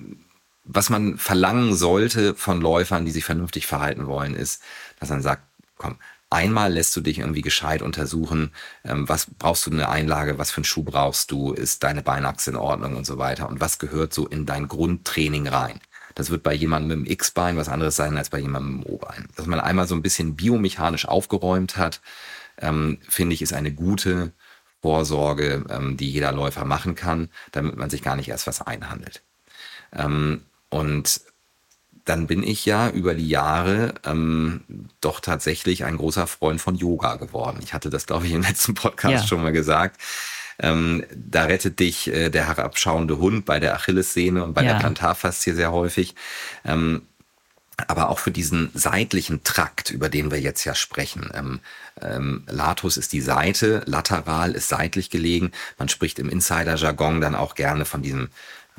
was man verlangen sollte von Läufern, die sich vernünftig verhalten wollen, ist, dass man sagt, komm, Einmal lässt du dich irgendwie gescheit untersuchen, ähm, was brauchst du eine Einlage, was für einen Schuh brauchst du, ist deine Beinachse in Ordnung und so weiter und was gehört so in dein Grundtraining rein. Das wird bei jemandem mit dem X-Bein was anderes sein als bei jemandem mit dem O-Bein. Dass man einmal so ein bisschen biomechanisch aufgeräumt hat, ähm, finde ich, ist eine gute Vorsorge, ähm, die jeder Läufer machen kann, damit man sich gar nicht erst was einhandelt. Ähm, und dann bin ich ja über die Jahre ähm, doch tatsächlich ein großer Freund von Yoga geworden. Ich hatte das, glaube ich, im letzten Podcast ja. schon mal gesagt. Ähm, da rettet dich äh, der herabschauende Hund bei der Achillessehne und bei ja. der Plantarfaszie sehr häufig. Ähm, aber auch für diesen seitlichen Trakt, über den wir jetzt ja sprechen. Ähm, ähm, Latus ist die Seite, lateral ist seitlich gelegen. Man spricht im Insider-Jargon dann auch gerne von diesem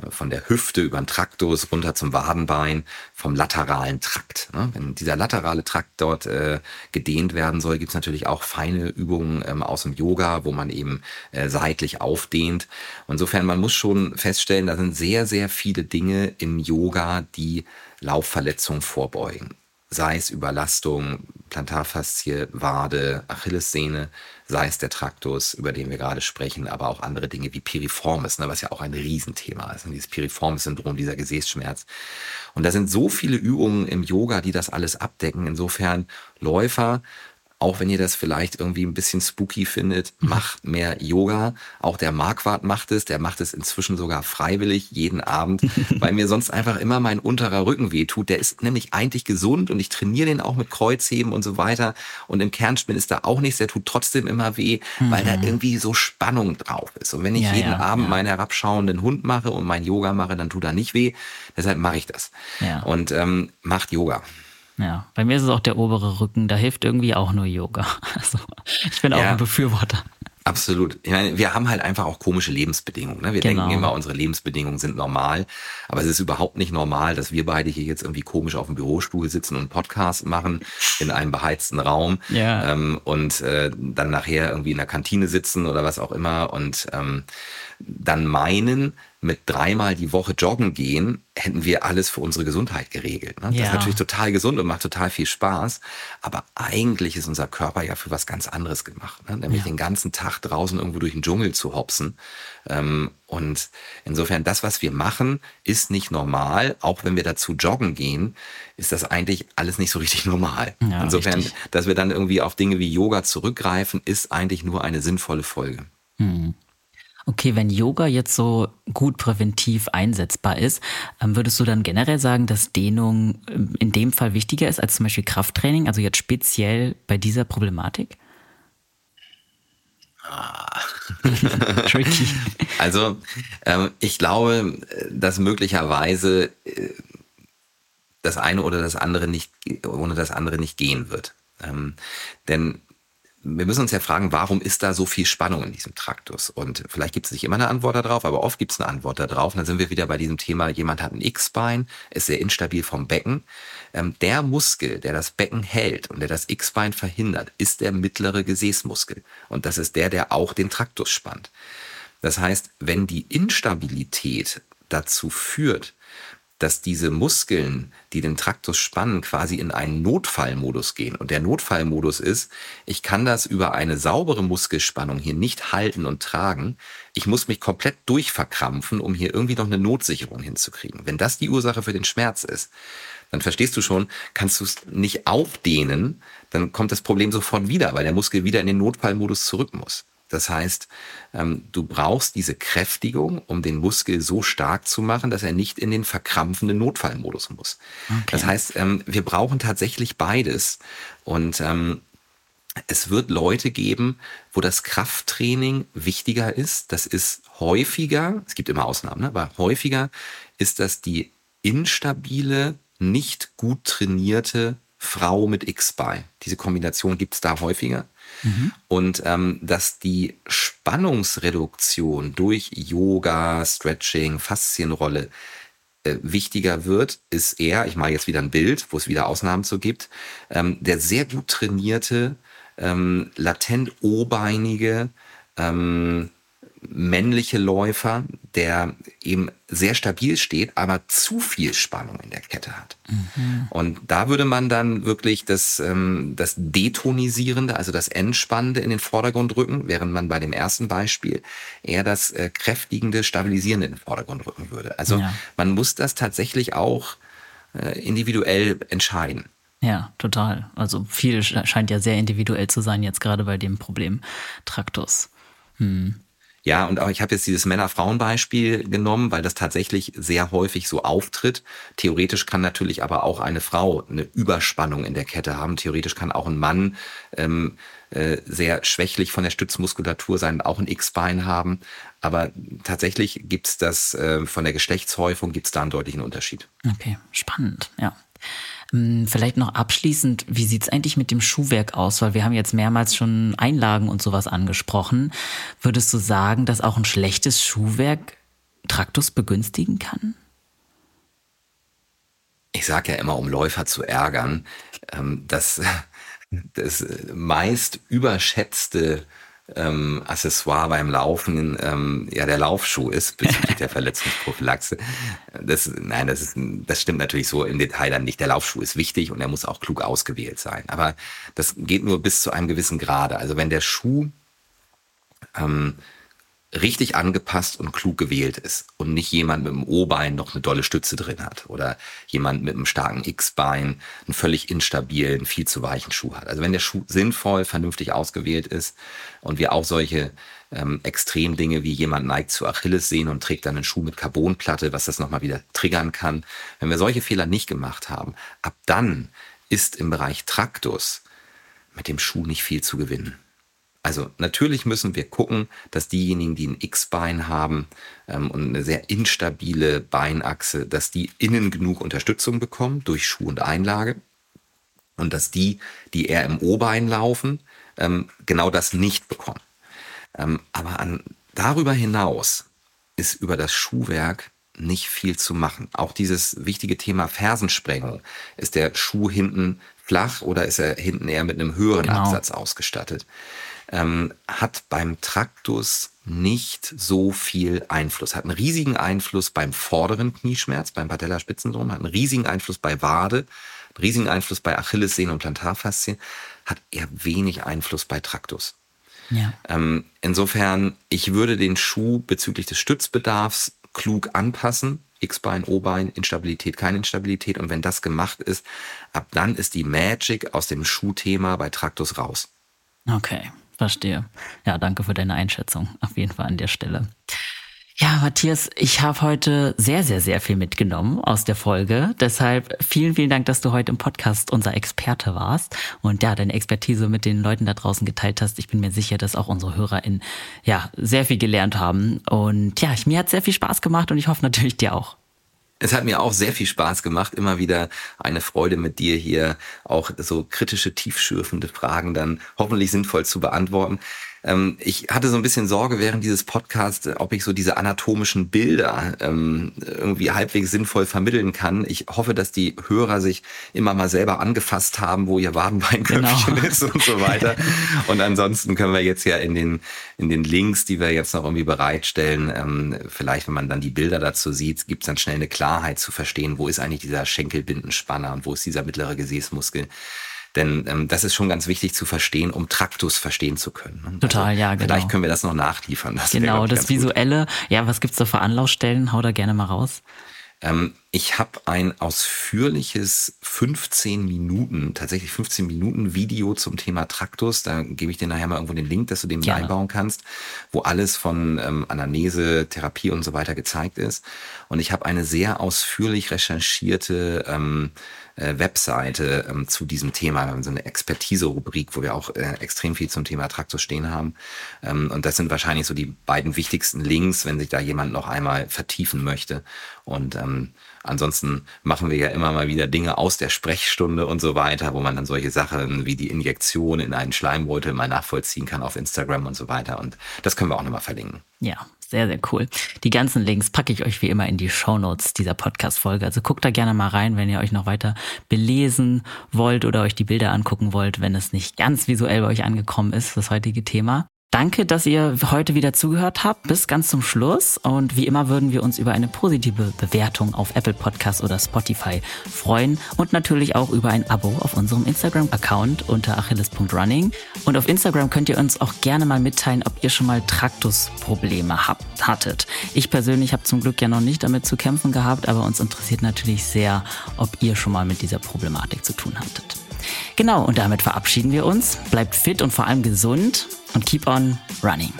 von der Hüfte über den Traktus runter zum Wadenbein, vom lateralen Trakt. Ne? Wenn dieser laterale Trakt dort äh, gedehnt werden soll, gibt es natürlich auch feine Übungen ähm, aus dem Yoga, wo man eben äh, seitlich aufdehnt. Insofern, man muss schon feststellen, da sind sehr, sehr viele Dinge im Yoga, die Laufverletzungen vorbeugen sei es Überlastung, Plantarfaszie, Wade, Achillessehne, sei es der Traktus, über den wir gerade sprechen, aber auch andere Dinge wie Piriformis, ne, was ja auch ein Riesenthema ist, ne, dieses Piriformis-Syndrom, dieser Gesäßschmerz. Und da sind so viele Übungen im Yoga, die das alles abdecken. Insofern Läufer auch wenn ihr das vielleicht irgendwie ein bisschen spooky findet, mhm. macht mehr Yoga. Auch der Marquardt macht es, der macht es inzwischen sogar freiwillig jeden Abend, weil mir sonst einfach immer mein unterer Rücken wehtut. Der ist nämlich eigentlich gesund und ich trainiere den auch mit Kreuzheben und so weiter. Und im Kernspin ist da auch nichts, der tut trotzdem immer weh, weil da mhm. irgendwie so Spannung drauf ist. Und wenn ich ja, jeden ja, Abend ja. meinen herabschauenden Hund mache und mein Yoga mache, dann tut er nicht weh. Deshalb mache ich das. Und ähm, macht Yoga. Ja, bei mir ist es auch der obere Rücken. Da hilft irgendwie auch nur Yoga. Also ich bin auch ja, ein Befürworter. Absolut. Ich meine, wir haben halt einfach auch komische Lebensbedingungen. Ne? Wir genau. denken immer, unsere Lebensbedingungen sind normal, aber es ist überhaupt nicht normal, dass wir beide hier jetzt irgendwie komisch auf dem Bürostuhl sitzen und einen Podcast machen in einem beheizten Raum ja. ähm, und äh, dann nachher irgendwie in der Kantine sitzen oder was auch immer und ähm, dann meinen, mit dreimal die Woche joggen gehen, hätten wir alles für unsere Gesundheit geregelt. Ne? Das ja. ist natürlich total gesund und macht total viel Spaß. Aber eigentlich ist unser Körper ja für was ganz anderes gemacht. Ne? Nämlich ja. den ganzen Tag draußen irgendwo durch den Dschungel zu hopsen. Ähm, und insofern, das, was wir machen, ist nicht normal. Auch wenn wir dazu joggen gehen, ist das eigentlich alles nicht so richtig normal. Ja, insofern, richtig. dass wir dann irgendwie auf Dinge wie Yoga zurückgreifen, ist eigentlich nur eine sinnvolle Folge. Mhm. Okay, wenn Yoga jetzt so gut präventiv einsetzbar ist, ähm, würdest du dann generell sagen, dass Dehnung ähm, in dem Fall wichtiger ist als zum Beispiel Krafttraining, also jetzt speziell bei dieser Problematik? Ah. Tricky. Also ähm, ich glaube, dass möglicherweise äh, das eine oder das andere nicht ohne das andere nicht gehen wird. Ähm, denn wir müssen uns ja fragen, warum ist da so viel Spannung in diesem Traktus? Und vielleicht gibt es nicht immer eine Antwort darauf, aber oft gibt es eine Antwort darauf. Und dann sind wir wieder bei diesem Thema, jemand hat ein X-Bein, ist sehr instabil vom Becken. Ähm, der Muskel, der das Becken hält und der das X-Bein verhindert, ist der mittlere Gesäßmuskel. Und das ist der, der auch den Traktus spannt. Das heißt, wenn die Instabilität dazu führt, dass diese Muskeln, die den Traktus spannen, quasi in einen Notfallmodus gehen. Und der Notfallmodus ist, ich kann das über eine saubere Muskelspannung hier nicht halten und tragen. Ich muss mich komplett durchverkrampfen, um hier irgendwie noch eine Notsicherung hinzukriegen. Wenn das die Ursache für den Schmerz ist, dann verstehst du schon, kannst du es nicht aufdehnen, dann kommt das Problem sofort wieder, weil der Muskel wieder in den Notfallmodus zurück muss. Das heißt, ähm, du brauchst diese Kräftigung, um den Muskel so stark zu machen, dass er nicht in den verkrampfenden Notfallmodus muss. Okay. Das heißt, ähm, wir brauchen tatsächlich beides. Und ähm, es wird Leute geben, wo das Krafttraining wichtiger ist. Das ist häufiger, es gibt immer Ausnahmen, ne? aber häufiger ist das die instabile, nicht gut trainierte Frau mit X-Bein. Diese Kombination gibt es da häufiger. Mhm. Und ähm, dass die Spannungsreduktion durch Yoga, Stretching, Faszienrolle äh, wichtiger wird, ist eher, ich mache jetzt wieder ein Bild, wo es wieder Ausnahmen zu gibt, ähm, der sehr gut trainierte, ähm, latent O-beinige, ähm, männliche Läufer, der eben sehr stabil steht, aber zu viel Spannung in der Kette hat. Mhm. Und da würde man dann wirklich das, ähm, das Detonisierende, also das Entspannende in den Vordergrund rücken, während man bei dem ersten Beispiel eher das äh, Kräftigende, Stabilisierende in den Vordergrund rücken würde. Also ja. man muss das tatsächlich auch äh, individuell entscheiden. Ja, total. Also viel scheint ja sehr individuell zu sein, jetzt gerade bei dem Problem Traktus. Hm. Ja, und auch ich habe jetzt dieses Männer-Frauen-Beispiel genommen, weil das tatsächlich sehr häufig so auftritt. Theoretisch kann natürlich aber auch eine Frau eine Überspannung in der Kette haben. Theoretisch kann auch ein Mann ähm, äh, sehr schwächlich von der Stützmuskulatur sein, auch ein X-Bein haben. Aber tatsächlich gibt's das äh, von der Geschlechtshäufung gibt's da einen deutlichen Unterschied. Okay, spannend, ja. Hm, vielleicht noch abschließend, wie sieht's eigentlich mit dem Schuhwerk aus? Weil wir haben jetzt mehrmals schon Einlagen und sowas angesprochen. Würdest du sagen, dass auch ein schlechtes Schuhwerk Traktus begünstigen kann? Ich sage ja immer, um Läufer zu ärgern, ähm, dass das meist überschätzte ähm, Accessoire beim Laufen ähm, ja der Laufschuh ist bezüglich der Verletzungsprophylaxe. Das, nein, das, ist, das stimmt natürlich so im Detail dann nicht. Der Laufschuh ist wichtig und er muss auch klug ausgewählt sein. Aber das geht nur bis zu einem gewissen Grade. Also wenn der Schuh ähm, richtig angepasst und klug gewählt ist und nicht jemand mit dem O-Bein noch eine dolle Stütze drin hat oder jemand mit einem starken X-Bein einen völlig instabilen, viel zu weichen Schuh hat. Also wenn der Schuh sinnvoll, vernünftig ausgewählt ist und wir auch solche ähm, Extremdinge wie jemand neigt zu Achilles sehen und trägt dann einen Schuh mit Carbonplatte, was das nochmal wieder triggern kann. Wenn wir solche Fehler nicht gemacht haben, ab dann ist im Bereich Traktus mit dem Schuh nicht viel zu gewinnen. Also natürlich müssen wir gucken, dass diejenigen, die ein X-Bein haben ähm, und eine sehr instabile Beinachse, dass die innen genug Unterstützung bekommen durch Schuh und Einlage. Und dass die, die eher im O-Bein laufen, ähm, genau das nicht bekommen. Ähm, aber an, darüber hinaus ist über das Schuhwerk nicht viel zu machen. Auch dieses wichtige Thema Fersensprengung. Ist der Schuh hinten flach oder ist er hinten eher mit einem höheren genau. Absatz ausgestattet? Ähm, hat beim Traktus nicht so viel Einfluss. Hat einen riesigen Einfluss beim vorderen Knieschmerz, beim Patellaspitzensyndrom, hat einen riesigen Einfluss bei Wade, einen riesigen Einfluss bei Achillessehnen und Plantarfaszien, hat eher wenig Einfluss bei Traktus. Ja. Ähm, insofern, ich würde den Schuh bezüglich des Stützbedarfs klug anpassen. X-Bein, O-Bein, Instabilität, keine Instabilität. Und wenn das gemacht ist, ab dann ist die Magic aus dem Schuhthema bei Traktus raus. Okay. Verstehe. Ja, danke für deine Einschätzung. Auf jeden Fall an der Stelle. Ja, Matthias, ich habe heute sehr, sehr, sehr viel mitgenommen aus der Folge. Deshalb vielen, vielen Dank, dass du heute im Podcast unser Experte warst und ja, deine Expertise mit den Leuten da draußen geteilt hast. Ich bin mir sicher, dass auch unsere HörerInnen ja sehr viel gelernt haben. Und ja, mir hat sehr viel Spaß gemacht und ich hoffe natürlich dir auch. Es hat mir auch sehr viel Spaß gemacht, immer wieder eine Freude mit dir hier auch so kritische, tiefschürfende Fragen dann hoffentlich sinnvoll zu beantworten. Ähm, ich hatte so ein bisschen Sorge während dieses Podcasts, ob ich so diese anatomischen Bilder ähm, irgendwie halbwegs sinnvoll vermitteln kann. Ich hoffe, dass die Hörer sich immer mal selber angefasst haben, wo ihr Wadenbeinköpfchen genau. ist und so weiter. und ansonsten können wir jetzt ja in den, in den Links, die wir jetzt noch irgendwie bereitstellen, ähm, vielleicht, wenn man dann die Bilder dazu sieht, gibt es dann schnell eine Klarheit zu verstehen, wo ist eigentlich dieser Schenkelbindenspanner und wo ist dieser mittlere Gesäßmuskel. Denn ähm, das ist schon ganz wichtig zu verstehen, um Traktus verstehen zu können. Ne? Total, also, ja, genau. Vielleicht können wir das noch nachliefern. Das genau, das Visuelle. Gut. Ja, was gibt's da für Anlaufstellen? Hau da gerne mal raus. Ähm, ich habe ein ausführliches 15 Minuten, tatsächlich 15 Minuten Video zum Thema Traktus. Da gebe ich dir nachher mal irgendwo den Link, dass du den Gerne. einbauen kannst, wo alles von ähm, Anamnese, Therapie und so weiter gezeigt ist. Und ich habe eine sehr ausführlich recherchierte ähm, äh, Webseite ähm, zu diesem Thema. Wir haben so eine Expertise-Rubrik, wo wir auch äh, extrem viel zum Thema Traktus stehen haben. Ähm, und das sind wahrscheinlich so die beiden wichtigsten Links, wenn sich da jemand noch einmal vertiefen möchte. Und ähm, ansonsten machen wir ja immer mal wieder Dinge aus der Sprechstunde und so weiter, wo man dann solche Sachen wie die Injektion in einen Schleimbeutel mal nachvollziehen kann auf Instagram und so weiter. Und das können wir auch nochmal verlinken. Ja, sehr, sehr cool. Die ganzen Links packe ich euch wie immer in die Show Notes dieser Podcast-Folge. Also guckt da gerne mal rein, wenn ihr euch noch weiter belesen wollt oder euch die Bilder angucken wollt, wenn es nicht ganz visuell bei euch angekommen ist, das heutige Thema. Danke, dass ihr heute wieder zugehört habt, bis ganz zum Schluss. Und wie immer würden wir uns über eine positive Bewertung auf Apple Podcasts oder Spotify freuen und natürlich auch über ein Abo auf unserem Instagram-Account unter achilles.running. Und auf Instagram könnt ihr uns auch gerne mal mitteilen, ob ihr schon mal Traktusprobleme habt, hattet. Ich persönlich habe zum Glück ja noch nicht damit zu kämpfen gehabt, aber uns interessiert natürlich sehr, ob ihr schon mal mit dieser Problematik zu tun hattet. Genau, und damit verabschieden wir uns. Bleibt fit und vor allem gesund und keep on running.